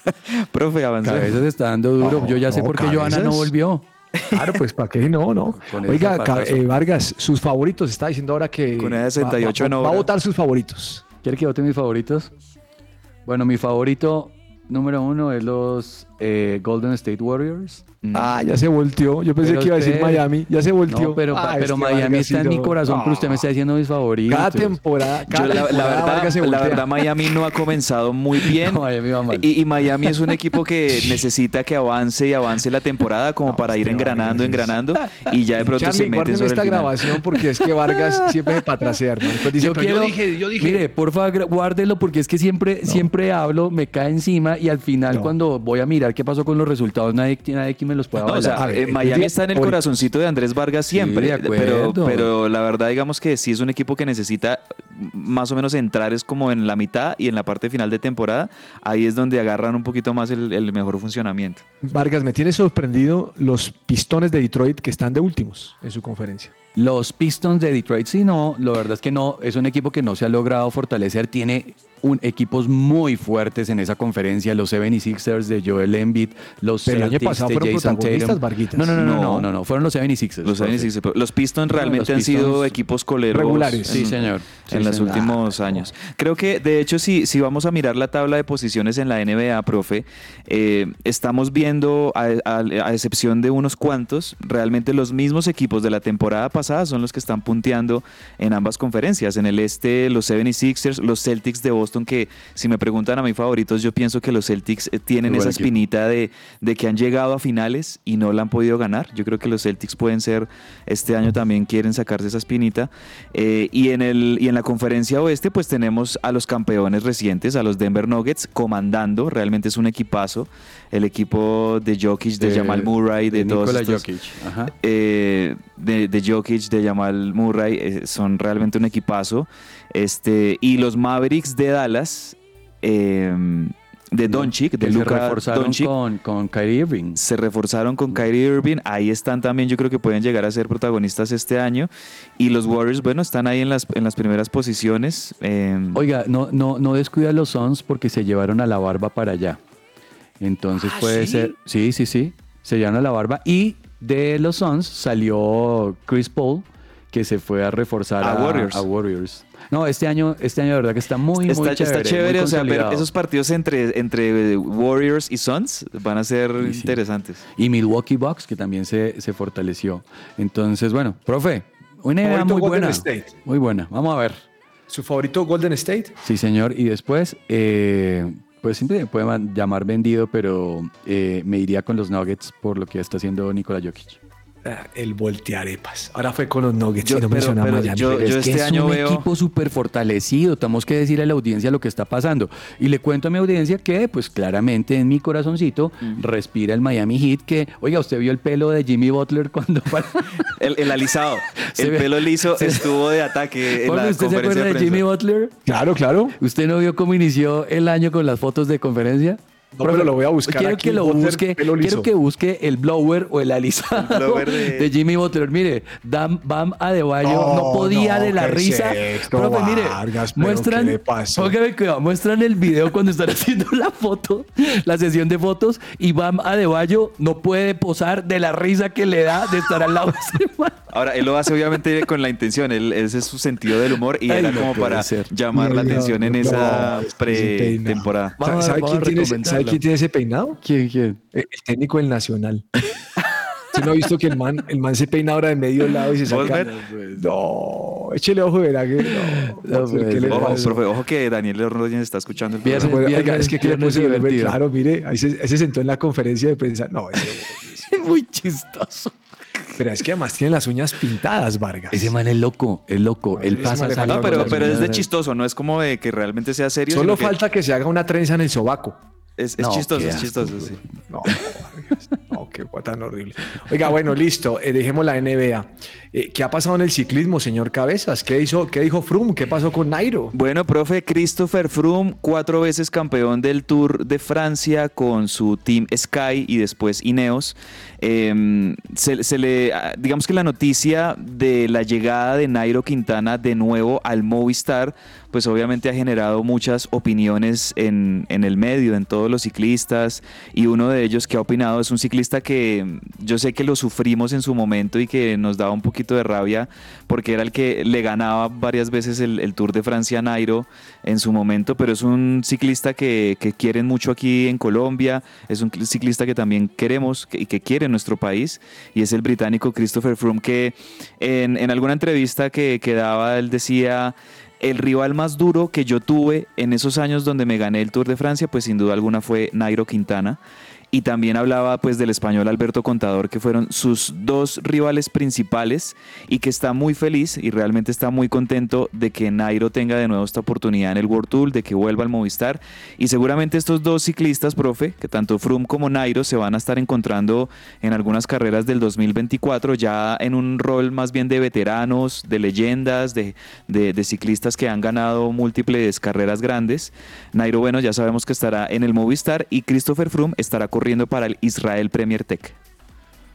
Profe, avanza. Cabezas está dando duro. No, Yo ya sé no, por qué Joana no Cabezas. volvió. Claro, pues para qué no, no. Oiga, eh, Vargas, sus favoritos, está diciendo ahora que Con va- 68 va, en va a votar sus favoritos. ¿Quiere que vote mis favoritos? Bueno, mi favorito número uno es los eh, Golden State Warriors. Mm. Ah, ya se volteó. Yo pensé Pero que iba a decir usted- Miami. Ya se volteó. No, pero, Ah, pero es que Miami está sí en mi no. corazón, pero usted me está diciendo mis favoritos. Cada temporada, cada Yo la, la temporada se verdad, la verdad, Miami no ha comenzado muy bien. No, Miami va mal. Y, y Miami es un equipo que necesita que avance y avance la temporada como para ir engranando, engranando y ya de pronto Charlie, se mete guárdeme sobre esta el final. grabación porque es que Vargas siempre se. Pues dice, yo quiero, yo dije, yo dije. mire, porfa, guárdelo porque es que siempre, siempre hablo, me cae encima y al final No. cuando voy a mirar qué pasó con los resultados, nadie, nadie aquí me los puede No, o sea, ver, eh, Miami está en el corazoncito de Andrés Vargas Sí, siempre, pero, la verdad digamos que sí es un equipo que necesita más o menos entrar es como en la mitad y en la parte final de temporada, ahí es donde agarran un poquito más el, el mejor funcionamiento. Vargas, me tiene sorprendido los pistones de Detroit que están de últimos en su conferencia. Los Pistons de Detroit, sí, no, la verdad es que no, es un equipo que no se ha logrado fortalecer, tiene un, equipos muy fuertes en esa conferencia, los 76ers de Joel Embiid, los Pero el año Celtics pasado de fueron Jason protagonistas, Tatum. Varguitas. No, no, no, no, no, No. no, no, fueron los 76ers. Los, profe. 76, pero los Pistons realmente los han sido equipos coleros Regulares. Sí, en- señor. en Sí, los señor. últimos años. Creo que, de hecho, si, si vamos a mirar la tabla de posiciones en la NBA, profe, eh, estamos viendo, a, a- a excepción de unos cuantos, realmente los mismos equipos de la temporada pasada son los que están punteando en ambas conferencias. En el este, los 76ers, los Celtics de Boston, que si me preguntan a mis favoritos, yo pienso que los Celtics eh, tienen esa espinita de, de que han llegado a finales y no la han podido ganar. Yo creo que los Celtics pueden ser, este año también quieren sacarse esa espinita. Eh, y, en el, y en la conferencia oeste, pues tenemos a los campeones recientes, a los Denver Nuggets, comandando. Realmente es un equipazo. El equipo de Jokic, de, Jamal Murray, de, todos estos, Jokic. Ajá. eh, de, de Jokic, de Jamal Murray, eh, son realmente un equipazo. Este, y los Mavericks de Dallas, eh, de Doncic, de Que se Luka reforzaron Doncic, con, con Kyrie Irving. se reforzaron con Kyrie Irving. Ahí están también, yo creo que pueden llegar a ser protagonistas este año. Y los Warriors, bueno, están ahí en las, en las primeras posiciones. eh, Oiga, no, no, no descuida a los Suns porque se llevaron a la barba para allá. Entonces puede ser. Sí, sí, sí. Se llevaron a la barba. Y de los Suns salió Chris Paul, que se fue a reforzar A a, Warriors. a Warriors. No, este año, este año de verdad que está muy, está, muy está chévere. chévere, muy o sea, consolidado. esos partidos entre, entre Warriors y Suns van a ser Sí, sí. interesantes. Y Milwaukee Bucks, que también se, se fortaleció. Entonces, bueno, profe, una idea muy Golden buena. State. Muy buena. Vamos a ver. ¿Su favorito Golden State? Sí, señor. Y después, eh, pues siempre me puede man- llamar vendido, pero eh, me iría con los Nuggets por lo que está haciendo Nikola Jokic. Ah, El voltearepas. Ahora fue con los Nuggets Yo- y no pero- pero Miami. yo- es este que es año un veo- equipo súper fortalecido. Tenemos que decirle a la audiencia lo que está pasando. Y le cuento a mi audiencia que, pues claramente en mi corazoncito respira el Miami Heat. Que, oiga, usted vio el pelo de Jimmy Butler cuando. El, el alisado, el ve- pelo liso estuvo de ataque en la ¿Usted se conferencia acuerda de de Jimmy. Butler? Claro, claro. ¿Usted no vio cómo inició el año con las fotos de conferencia? No, pero lo voy a buscar Quiero aquí, que lo Butler, busque. Quiero que busque el blower o el alisado El de... de- Jimmy Butler. Mire, Dam, Bam Adebayo no, No, podía no, de la ¿qué es risa. esto, Profe, mire, muestran, qué le pasó? póngame cuidado, muestran el video cuando están haciendo la foto, la sesión de fotos, y Bam Adebayo no puede posar de la risa que le da de estar al lado de ese man. Ahora, él lo hace obviamente con la intención, él, ese es su sentido del humor y Ay, era no como para ser. llamar la No, atención en no, esa pretemporada. ¿Sabe, vamos quién tiene, ¿Sabe quién tiene ese peinado? ¿Quién, quién? El técnico del Nacional. ¿Usted no ha visto que el man, el man se peina ahora de medio lado y se saca? No, échele ojo, verá que no. No, ¿Qué pues, le Ojo, profe, ojo que Daniel Ordóñez está escuchando el Viernes. Oiga, es que, ¿qué le puse? Claro, mire, ahí se, ahí se sentó en la conferencia de prensa. No, ese- Muy chistoso. pero es que además tiene las uñas pintadas, Vargas. Ese man es loco, es loco. Él pasa No, pero, las pero es de chistoso, no es como de que realmente sea serio. Solo que falta que se haga una trenza en el sobaco. Es, es No, chistoso, es chistoso, sí. No, no, qué tan horrible. Oiga, bueno, listo, eh, dejemos la NBA. Eh, ¿Qué ha pasado en el ciclismo, señor Cabezas? ¿Qué, hizo, ¿Qué dijo Froome? ¿Qué pasó con Nairo? Bueno, profe, Christopher Froome, cuatro veces campeón del Tour de Francia con su team Sky y después Ineos. Le, ah, digamos que la noticia de la llegada de Nairo Quintana de nuevo al Movistar, pues obviamente ha generado muchas opiniones en, el medio, en todos los ciclistas, y uno de ellos que ha opinado es un ciclista que yo sé que lo sufrimos en su momento y que nos daba un poquito de rabia porque era el que le ganaba varias veces el, Tour de Francia a Nairo en su momento, pero es un ciclista que, que quieren mucho aquí en Colombia, es un ciclista que también queremos que- y que quiere nuestro país, y es el británico Christopher Froome, que en, en alguna entrevista que, que daba, él decía, el rival más duro que yo tuve en esos años donde me gané el Tour de Francia, pues sin duda alguna fue Nairo Quintana. Y también hablaba pues del español Alberto Contador, que fueron sus dos rivales principales y que está muy feliz y realmente está muy contento de que Nairo tenga de nuevo esta oportunidad en el World Tour, de que vuelva al Movistar. Y seguramente estos dos ciclistas, profe, que tanto Froome como Nairo se van a estar encontrando en algunas carreras del 2024, ya en un rol más bien de veteranos, de leyendas, de, de- ciclistas que han ganado múltiples carreras grandes. Nairo, bueno, ya sabemos que estará en el Movistar y Christopher Froome estará corriendo para el Israel Premier Tech.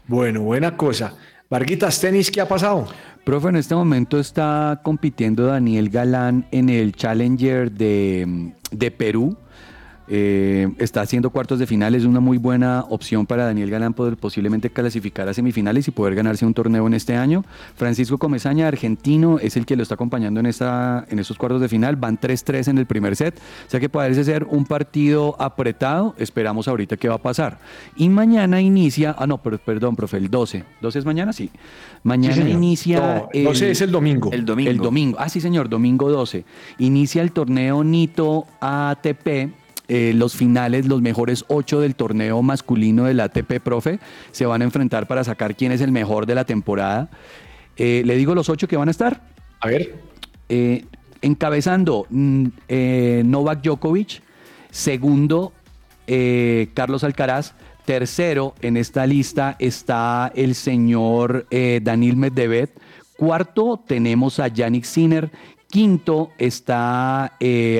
Bueno, buena cosa. Varguitas, tenis, ¿qué ha pasado? Profe, en este momento está compitiendo Daniel Galán en el Challenger de, de Perú. Eh, está haciendo cuartos de finales, es una muy buena opción para Daniel Galán poder posiblemente clasificar a semifinales y poder ganarse un torneo en este año. Francisco Comesaña, argentino, es el que lo está acompañando en, esta, en estos cuartos de final. Van 3-3 en el primer set, o sea que parece ser un partido apretado. Esperamos ahorita qué va a pasar. Y mañana inicia, ah no, pero, perdón, profe, el 12. ¿12 es mañana? Sí. Mañana Sí, inicia... No, 12 es el domingo. El domingo. El domingo. Ah, sí, señor, domingo 12. Inicia el torneo Nito ATP. Eh, los finales, los mejores ocho del torneo masculino del ATP, profe, se van a enfrentar para sacar quién es el mejor de la temporada. Eh, Le digo los ocho que van a estar. A ver, Eh, encabezando mm, Novak Djokovic, segundo Carlos Alcaraz, tercero en esta lista está el señor Daniel Medvedev, cuarto tenemos a Yannick Sinner, quinto está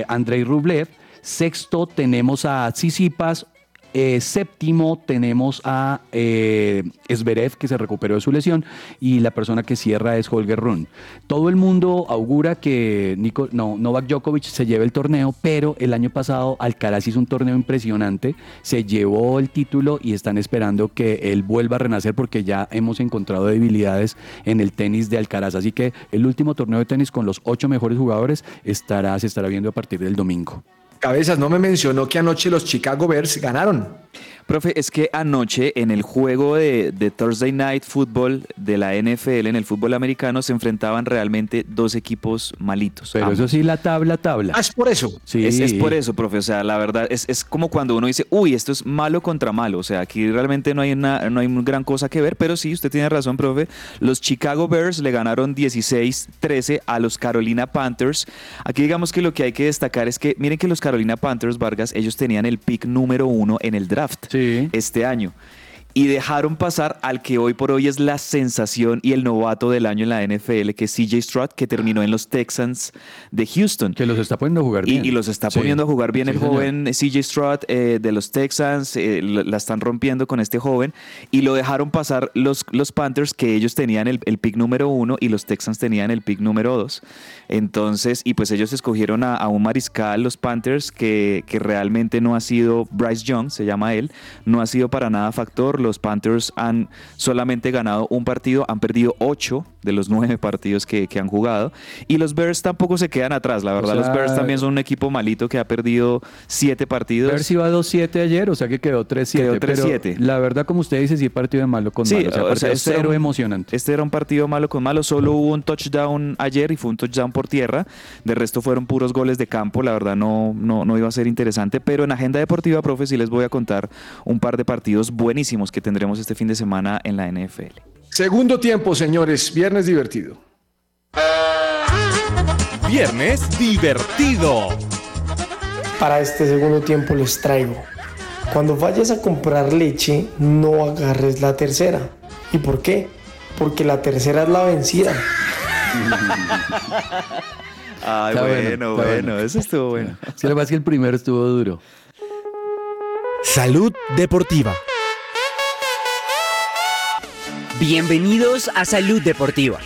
Andrei Rublev, sexto tenemos a Tsitsipas, eh, séptimo tenemos a eh, Zverev, que se recuperó de su lesión, y la persona que cierra es Holger Run. Todo el mundo augura que Nico, no, Novak Djokovic se lleve el torneo, pero el año pasado Alcaraz hizo un torneo impresionante, se llevó el título y están esperando que él vuelva a renacer porque ya hemos encontrado debilidades en el tenis de Alcaraz. Así que el último torneo de tenis con los ocho mejores jugadores estará, se estará viendo a partir del domingo. Cabezas, no me mencionó que anoche los Chicago Bears ganaron. Profe, es que anoche en el juego de, de Thursday Night Football de la NFL, en el fútbol americano, se enfrentaban realmente dos equipos malitos. Pero ambos. eso sí, la tabla, tabla. Ah, es por eso. Sí, Es, es por eso, profe. O sea, la verdad, es, es como cuando uno dice, uy, esto es malo contra malo. O sea, aquí realmente no hay, una, no hay gran cosa que ver, pero sí, usted tiene razón, profe. Los Chicago Bears le ganaron 16-13 a los Carolina Panthers. Aquí digamos que lo que hay que destacar es que, miren que los Carolina Panthers, Vargas, ellos tenían el pick número uno en el draft Este año. Y dejaron pasar al que hoy por hoy es la sensación y el novato del año en la NFL, que es CJ Stroud, que terminó en los Texans de Houston. Que los está poniendo a jugar bien. y los está Sí. poniendo a jugar bien Sí, el señor. joven CJ Stroud eh, de los Texans, eh, la la están rompiendo con este joven y lo dejaron pasar los, los Panthers que ellos tenían el, el pick número uno y los Texans tenían el pick número dos. Entonces, y pues ellos escogieron a, a un mariscal, los Panthers, que, que realmente no ha sido Bryce Young, se llama él, no ha sido para nada factor. Los Panthers han solamente ganado un partido, han perdido ocho de los nueve partidos que, que han jugado y los Bears tampoco se quedan atrás. La verdad, sea, los Bears también son un equipo malito que ha perdido siete partidos. Si iba 2-7 ayer, o sea que quedó 3-7. Quedó pero 3-7. La verdad, como usted dice, sí partido de malo con Sí, malo. O sea, o sea, este cero un- emocionante. Este era un partido malo con malo. Solo hubo un touchdown ayer y fue un touchdown por tierra. De resto fueron puros goles de campo. La verdad no, no, no iba a ser interesante. Pero en Agenda Deportiva, profe, sí les voy a contar un par de partidos buenísimos que tendremos este fin de semana en la NFL. Segundo tiempo, señores. Viernes divertido. Viernes divertido. Para este segundo tiempo les traigo. Cuando vayas a comprar leche, no agarres la tercera. ¿Y por qué? Porque la tercera es la vencida. Ay, Está bueno, bueno, está bueno, bueno. Eso estuvo bueno. Sí, lo que pasa es que el primero estuvo duro. Salud deportiva. Bienvenidos a Salud Deportiva.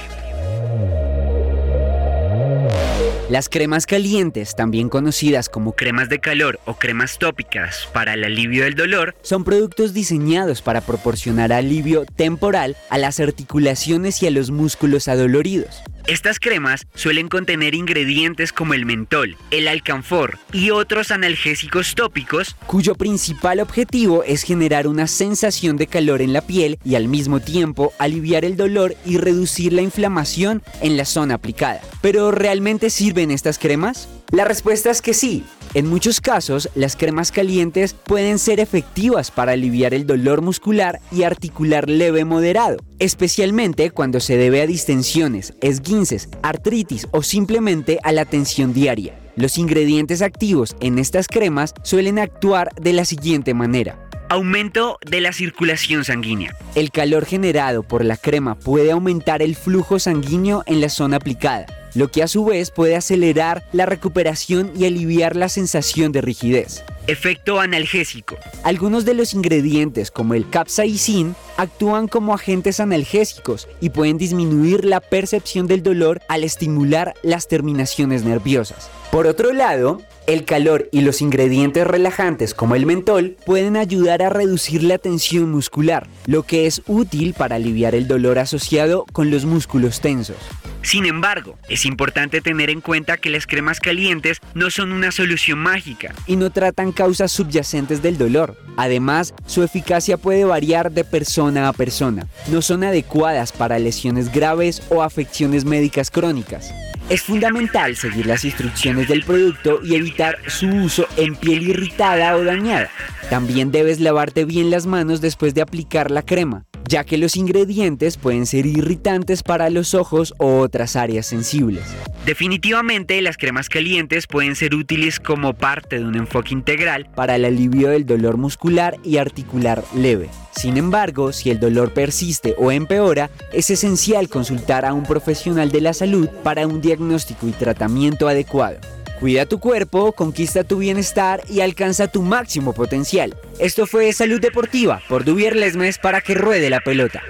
Las cremas calientes, también conocidas como cremas de calor o cremas tópicas para el alivio del dolor, son productos diseñados para proporcionar alivio temporal a las articulaciones y a los músculos adoloridos. Estas cremas suelen contener ingredientes como el mentol, el alcanfor y otros analgésicos tópicos cuyo principal objetivo es generar una sensación de calor en la piel y al mismo tiempo aliviar el dolor y reducir la inflamación en la zona aplicada. ¿Pero realmente sirven estas cremas? La respuesta es que sí. En muchos casos, las cremas calientes pueden ser efectivas para aliviar el dolor muscular y articular leve moderado, especialmente cuando se debe a distensiones, esguinces, artritis o simplemente a la tensión diaria. Los ingredientes activos en estas cremas suelen actuar de la siguiente manera. Aumento de la circulación sanguínea. El calor generado por la crema puede aumentar el flujo sanguíneo en la zona aplicada, lo que a su vez puede acelerar la recuperación y aliviar la sensación de rigidez. Efecto analgésico. Algunos de los ingredientes como el capsaicin actúan como agentes analgésicos y pueden disminuir la percepción del dolor al estimular las terminaciones nerviosas. Por otro lado, el calor y los ingredientes relajantes como el mentol pueden ayudar a reducir la tensión muscular, lo que es útil para aliviar el dolor asociado con los músculos tensos. Sin embargo, es importante tener en cuenta que las cremas calientes no son una solución mágica y no tratan causas subyacentes del dolor. Además, su eficacia puede variar de persona a persona. No son adecuadas para lesiones graves o afecciones médicas crónicas. Es fundamental seguir las instrucciones del producto y evitar su uso en piel irritada o dañada. También debes lavarte bien las manos después de aplicar la crema, ya que los ingredientes pueden ser irritantes para los ojos o otras áreas sensibles. Definitivamente las cremas calientes pueden ser útiles como parte de un enfoque integral para el alivio del dolor muscular y articular leve. Sin embargo, si el dolor persiste o empeora, es esencial consultar a un profesional de la salud para un diagnóstico y tratamiento adecuado. Cuida tu cuerpo, conquista tu bienestar y alcanza tu máximo potencial. Esto fue Salud Deportiva por Dubier Lesmes para que ruede la pelota.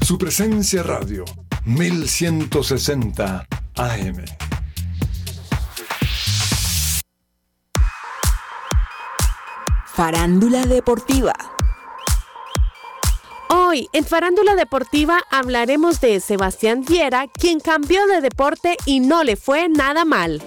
Su presencia radio, 1160 AM. Farándula deportiva. En Farándula Deportiva hablaremos de Sebastián Viera, quien cambió de deporte y no le fue nada mal.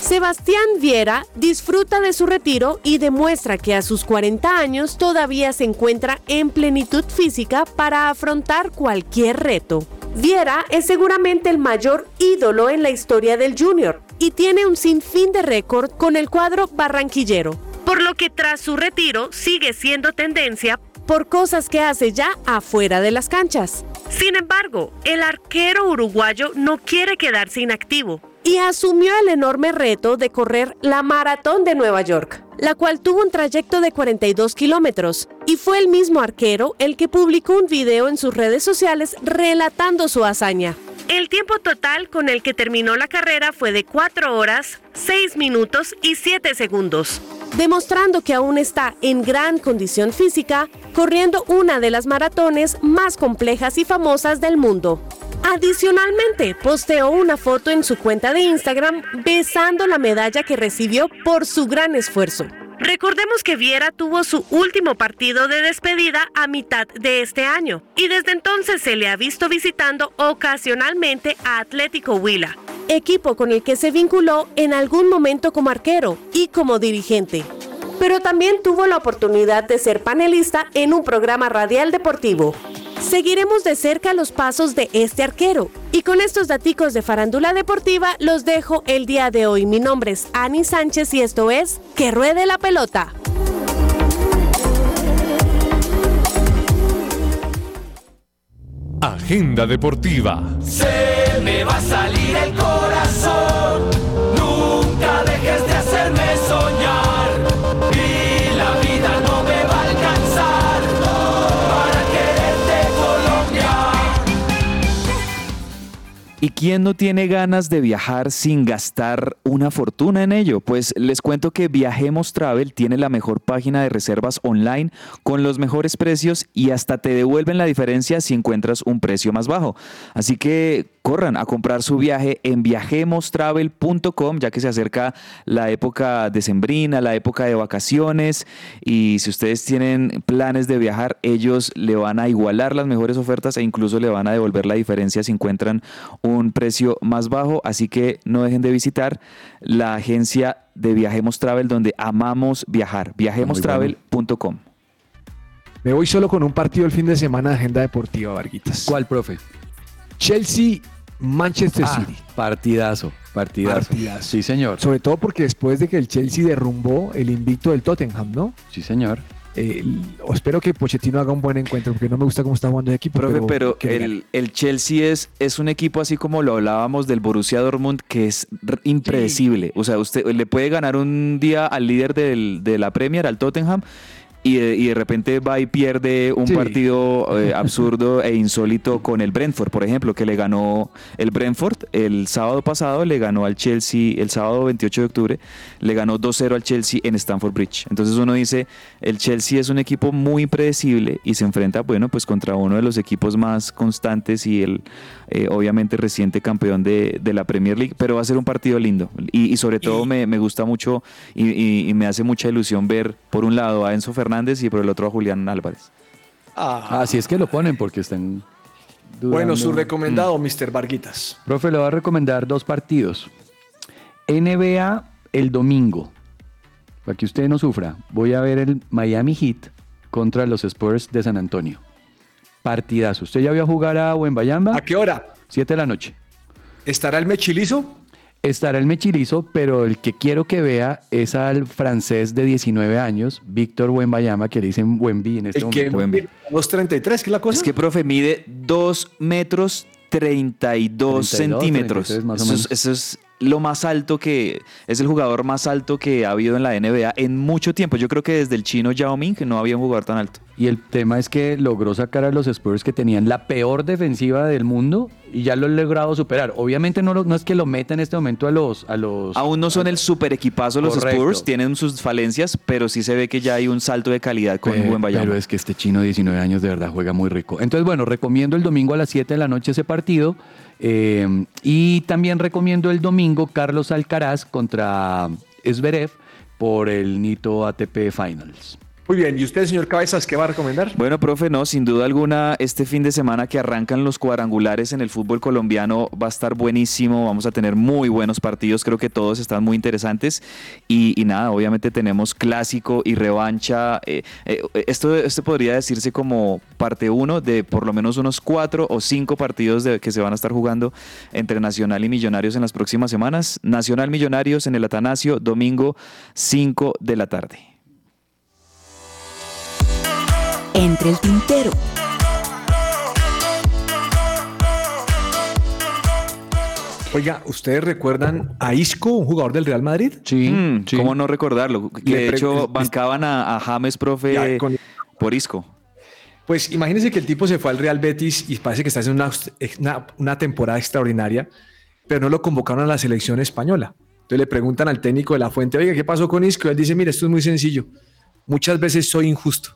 Sebastián Viera disfruta de su retiro y demuestra que a sus 40 años todavía se encuentra en plenitud física para afrontar cualquier reto. Viera es seguramente el mayor ídolo en la historia del junior y tiene un sinfín de récord con el cuadro barranquillero, por lo que tras su retiro sigue siendo tendencia por cosas que hace ya afuera de las canchas. Sin embargo, el arquero uruguayo no quiere quedarse inactivo y asumió el enorme reto de correr la Maratón de Nueva York, la cual tuvo un trayecto de 42 kilómetros, y fue el mismo arquero el que publicó un video en sus redes sociales relatando su hazaña. El tiempo total con el que terminó la carrera fue de 4 horas, 6 minutos y 7 segundos, demostrando que aún está en gran condición física, corriendo una de las maratones más complejas y famosas del mundo. Adicionalmente, posteó una foto en su cuenta de Instagram besando la medalla que recibió por su gran esfuerzo. Recordemos que Viera tuvo su último partido de despedida a mitad de este año y desde entonces se le ha visto visitando ocasionalmente a Atlético Huila, equipo con el que se vinculó en algún momento como arquero y como dirigente. Pero también tuvo la oportunidad de ser panelista en un programa radial deportivo. Seguiremos de cerca los pasos de este arquero. Y con estos daticos de farándula deportiva los dejo el día de hoy. Mi nombre es Ani Sánchez y esto es Que Ruede la Pelota. Agenda deportiva. Se me va a salir el corazón. ¿Y quién no tiene ganas de viajar sin gastar una fortuna en ello? Pues les cuento que Viajemos Travel tiene la mejor página de reservas online con los mejores precios y hasta te devuelven la diferencia si encuentras un precio más bajo. Así que corran a comprar su viaje en viajemostravel.com ya que se acerca la época decembrina, la época de vacaciones y si ustedes tienen planes de viajar, ellos le van a igualar las mejores ofertas e incluso le van a devolver la diferencia si encuentran un precio más bajo. Así que no dejen de visitar la agencia de Viajemos Travel donde amamos viajar, viajemostravel.com. Me voy solo con un partido el fin de semana de agenda deportiva, Varguitas. ¿Cuál, profe? Chelsea, Manchester Ah, City. partidazo, partidazo. Partidazo. Sí, señor. Sobre todo porque después de que el Chelsea derrumbó el invicto del Tottenham, ¿no? Sí, señor. Eh, l- espero que Pochettino haga un buen encuentro, porque no me gusta cómo está jugando el equipo. Profe, pero, gane. el, el Chelsea es, es un equipo así como lo hablábamos del Borussia Dortmund que es impredecible. O sea, usted le puede ganar un día al líder del- de la Premier, al Tottenham, y de, y de repente va y pierde un Sí. partido eh, absurdo e insólito con el Brentford, por ejemplo, que le ganó el Brentford el sábado pasado, le ganó al Chelsea el sábado 28 de octubre, le ganó 2-0 al Chelsea en Stamford Bridge. Entonces uno dice, el Chelsea es un equipo muy impredecible y se enfrenta, bueno, pues contra uno de los equipos más constantes y el eh, obviamente reciente campeón de, de la Premier League, pero va a ser un partido lindo y, y sobre todo me, me gusta mucho y, y- y me hace mucha ilusión ver por un lado a Enzo Fernández y por el otro a Julián Álvarez. Ah, Así es que lo ponen porque están. bueno, su Mm. recomendado, Mr. Varguitas. Profe, le voy a recomendar dos partidos. NBA el domingo. Para que usted no sufra. Voy a ver el Miami Heat contra los Spurs de San Antonio. Partidazo. ¿Usted ya vio a jugar a Wembayamba? ¿A qué hora? Siete de la noche. ¿Estará el Mechilizo? Estará el Mechilizo, pero el que quiero que vea es al francés de 19 años, Víctor Wembayama, que le dicen Wemby en este El momento. 2.33, ¿qué es la cosa? Es que, profe, mide 2 metros 32, 32, centímetros. 33 más o eso, eso es lo más alto que es el jugador más alto que ha habido en la NBA en mucho tiempo. Yo creo que desde el chino Yao Ming no había un jugador tan alto. Y el tema es que logró sacar a los Spurs que tenían la peor defensiva del mundo y ya lo han logrado superar. Obviamente no, lo- no es que lo meta en este momento a los... A los Aún no son el super equipazo los Correcto. Spurs, tienen sus falencias, pero sí se ve que ya hay un salto de calidad con Pe- buen Pero es que este chino de 19 años de verdad juega muy rico. Entonces, bueno, recomiendo el domingo a las 7 de la noche ese partido. Eh, y también recomiendo el domingo Carlos Alcaraz contra Zverev por el Nito ATP Finals. Muy bien, ¿y usted, señor Cabezas, qué va a recomendar? Bueno, profe, no, sin duda alguna, este fin de semana que arrancan los cuadrangulares en el fútbol colombiano va a estar buenísimo, vamos a tener muy buenos partidos, creo que todos están muy interesantes y, nada, obviamente tenemos clásico y revancha, eh, eh, esto, esto podría decirse como parte uno de por lo menos unos cuatro o cinco partidos de, que se van a estar jugando entre Nacional y Millonarios en las próximas semanas. Nacional Millonarios en el Atanasio, domingo 5 de la tarde. Entre el tintero. Oiga, ¿ustedes recuerdan a Isco, un jugador del Real Madrid? Sí, Mm, sí. ¿Cómo no recordarlo? Que de hecho bancaban a, a James, profe, Ya, con- por Isco. Pues imagínense que el tipo se fue al Real Betis y parece que está haciendo una, una- una temporada extraordinaria, pero no lo convocaron a la selección española. Entonces le preguntan al técnico de la fuente, oiga, ¿qué pasó con Isco? Él dice, mire, esto es muy sencillo. Muchas veces soy injusto.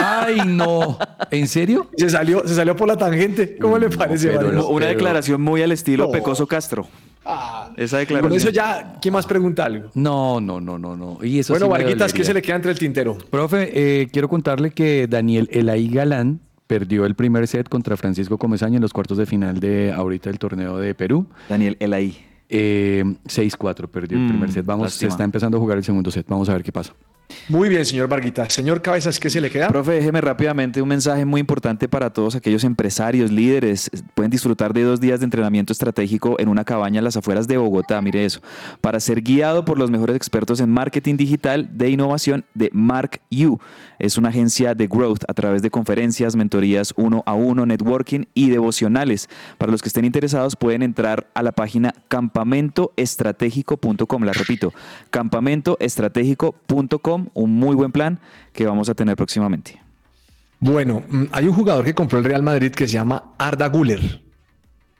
Ay, no. ¿En serio? Se salió, se salió por la tangente. ¿Cómo le parece? pero no. Una pero- declaración muy al estilo No. Pecoso Castro. Ah, Esa declaración. con eso ya, ¿quién más pregunta algo? No, no, no, no, no. Y eso bueno, sí Varguitas, ¿qué se le queda entre el tintero? Profe, eh, quiero contarle que Daniel Elaí Galán perdió el primer set contra Francisco Comesaña en los cuartos de final de ahorita el torneo de Perú. Daniel Elaí. Eh, 6-4 perdió el Mm, primer set. Vamos, lástima. se está empezando a jugar el segundo set. Vamos a ver qué pasa. Muy bien, señor Varguitas. Señor Cabezas, ¿qué se le queda? Profe, déjeme rápidamente un mensaje muy importante para todos aquellos empresarios, líderes. Pueden disfrutar de dos días de entrenamiento estratégico en una cabaña en las afueras de Bogotá. Mire eso. Para ser guiado por los mejores expertos en marketing digital de innovación de Mark U. Es una agencia de growth a través de conferencias, mentorías uno a uno, networking y devocionales. Para los que estén interesados pueden entrar a la página campamentoestratégico.com. La repito, campamentoestratégico.com. Un muy buen plan que vamos a tener próximamente. Bueno, mm, hay un jugador que compró el Real Madrid que se llama Arda Güler,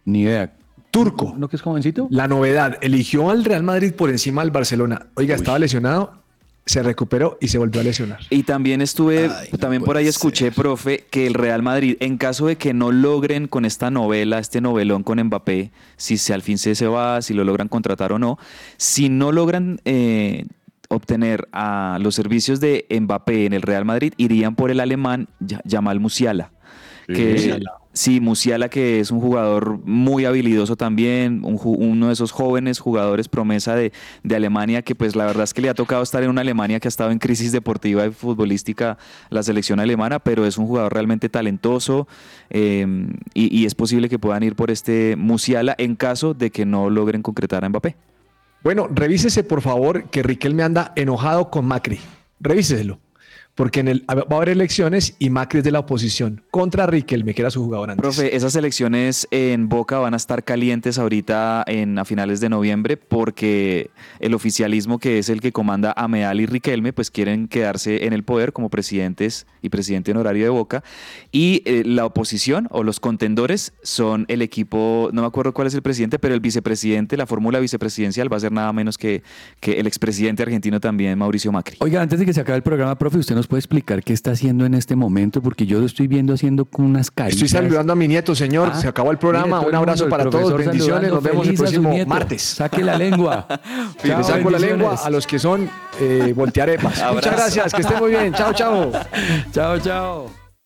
Ni idea. turco. ¿No que es jovencito? La novedad, eligió al Real Madrid por encima del Barcelona. Oiga, estaba lesionado, se recuperó y se volvió a lesionar. Y también estuve, Ay, no también por ahí escuché, profe, que el Real Madrid, en caso de que no logren con esta novela, este novelón con Mbappé, si se, al fin se, se va, si lo logran contratar o no, si no logran eh, obtener a los servicios de Mbappé en el Real Madrid, irían por el alemán Yamal Musiala. Que, Musiala. Sí, Musiala, que es un jugador muy habilidoso también, un uno de esos jóvenes jugadores promesa de, de Alemania, que pues la verdad es que le ha tocado estar en una Alemania que ha estado en crisis deportiva y futbolística, la selección alemana, pero es un jugador realmente talentoso eh, y, y es posible que puedan ir por este Musiala en caso de que no logren concretar a Mbappé. Bueno, revísese por favor que Riquelme anda enojado con Macri. Revíseselo. Porque en el, va a haber elecciones y Macri es de la oposición contra Riquelme, que era su jugador antes. Profe, esas elecciones en Boca van a estar calientes ahorita en, a finales de noviembre porque el oficialismo que es el que comanda a Meal y Riquelme pues quieren quedarse en el poder como presidentes y presidente honorario de Boca y eh, la oposición o los contendores son el equipo, no me acuerdo cuál es el presidente, pero el vicepresidente, la fórmula vicepresidencial va a ser nada menos que, que el expresidente argentino también, Mauricio Macri. Oiga, antes de que se acabe el programa, profe, ¿usted nos puede explicar qué está haciendo en este momento? Porque yo lo estoy viendo haciendo con unas caritas. Estoy saludando a mi nieto, señor. Ah, Se acabó el programa. mire, Un abrazo mundo, para todos. Bendiciones. Nos vemos el próximo martes. Saque la lengua. Le Chao, saco la lengua a los que son eh, voltearepas. Muchas gracias. Que estén muy bien. Chao, chao. Chao, chao.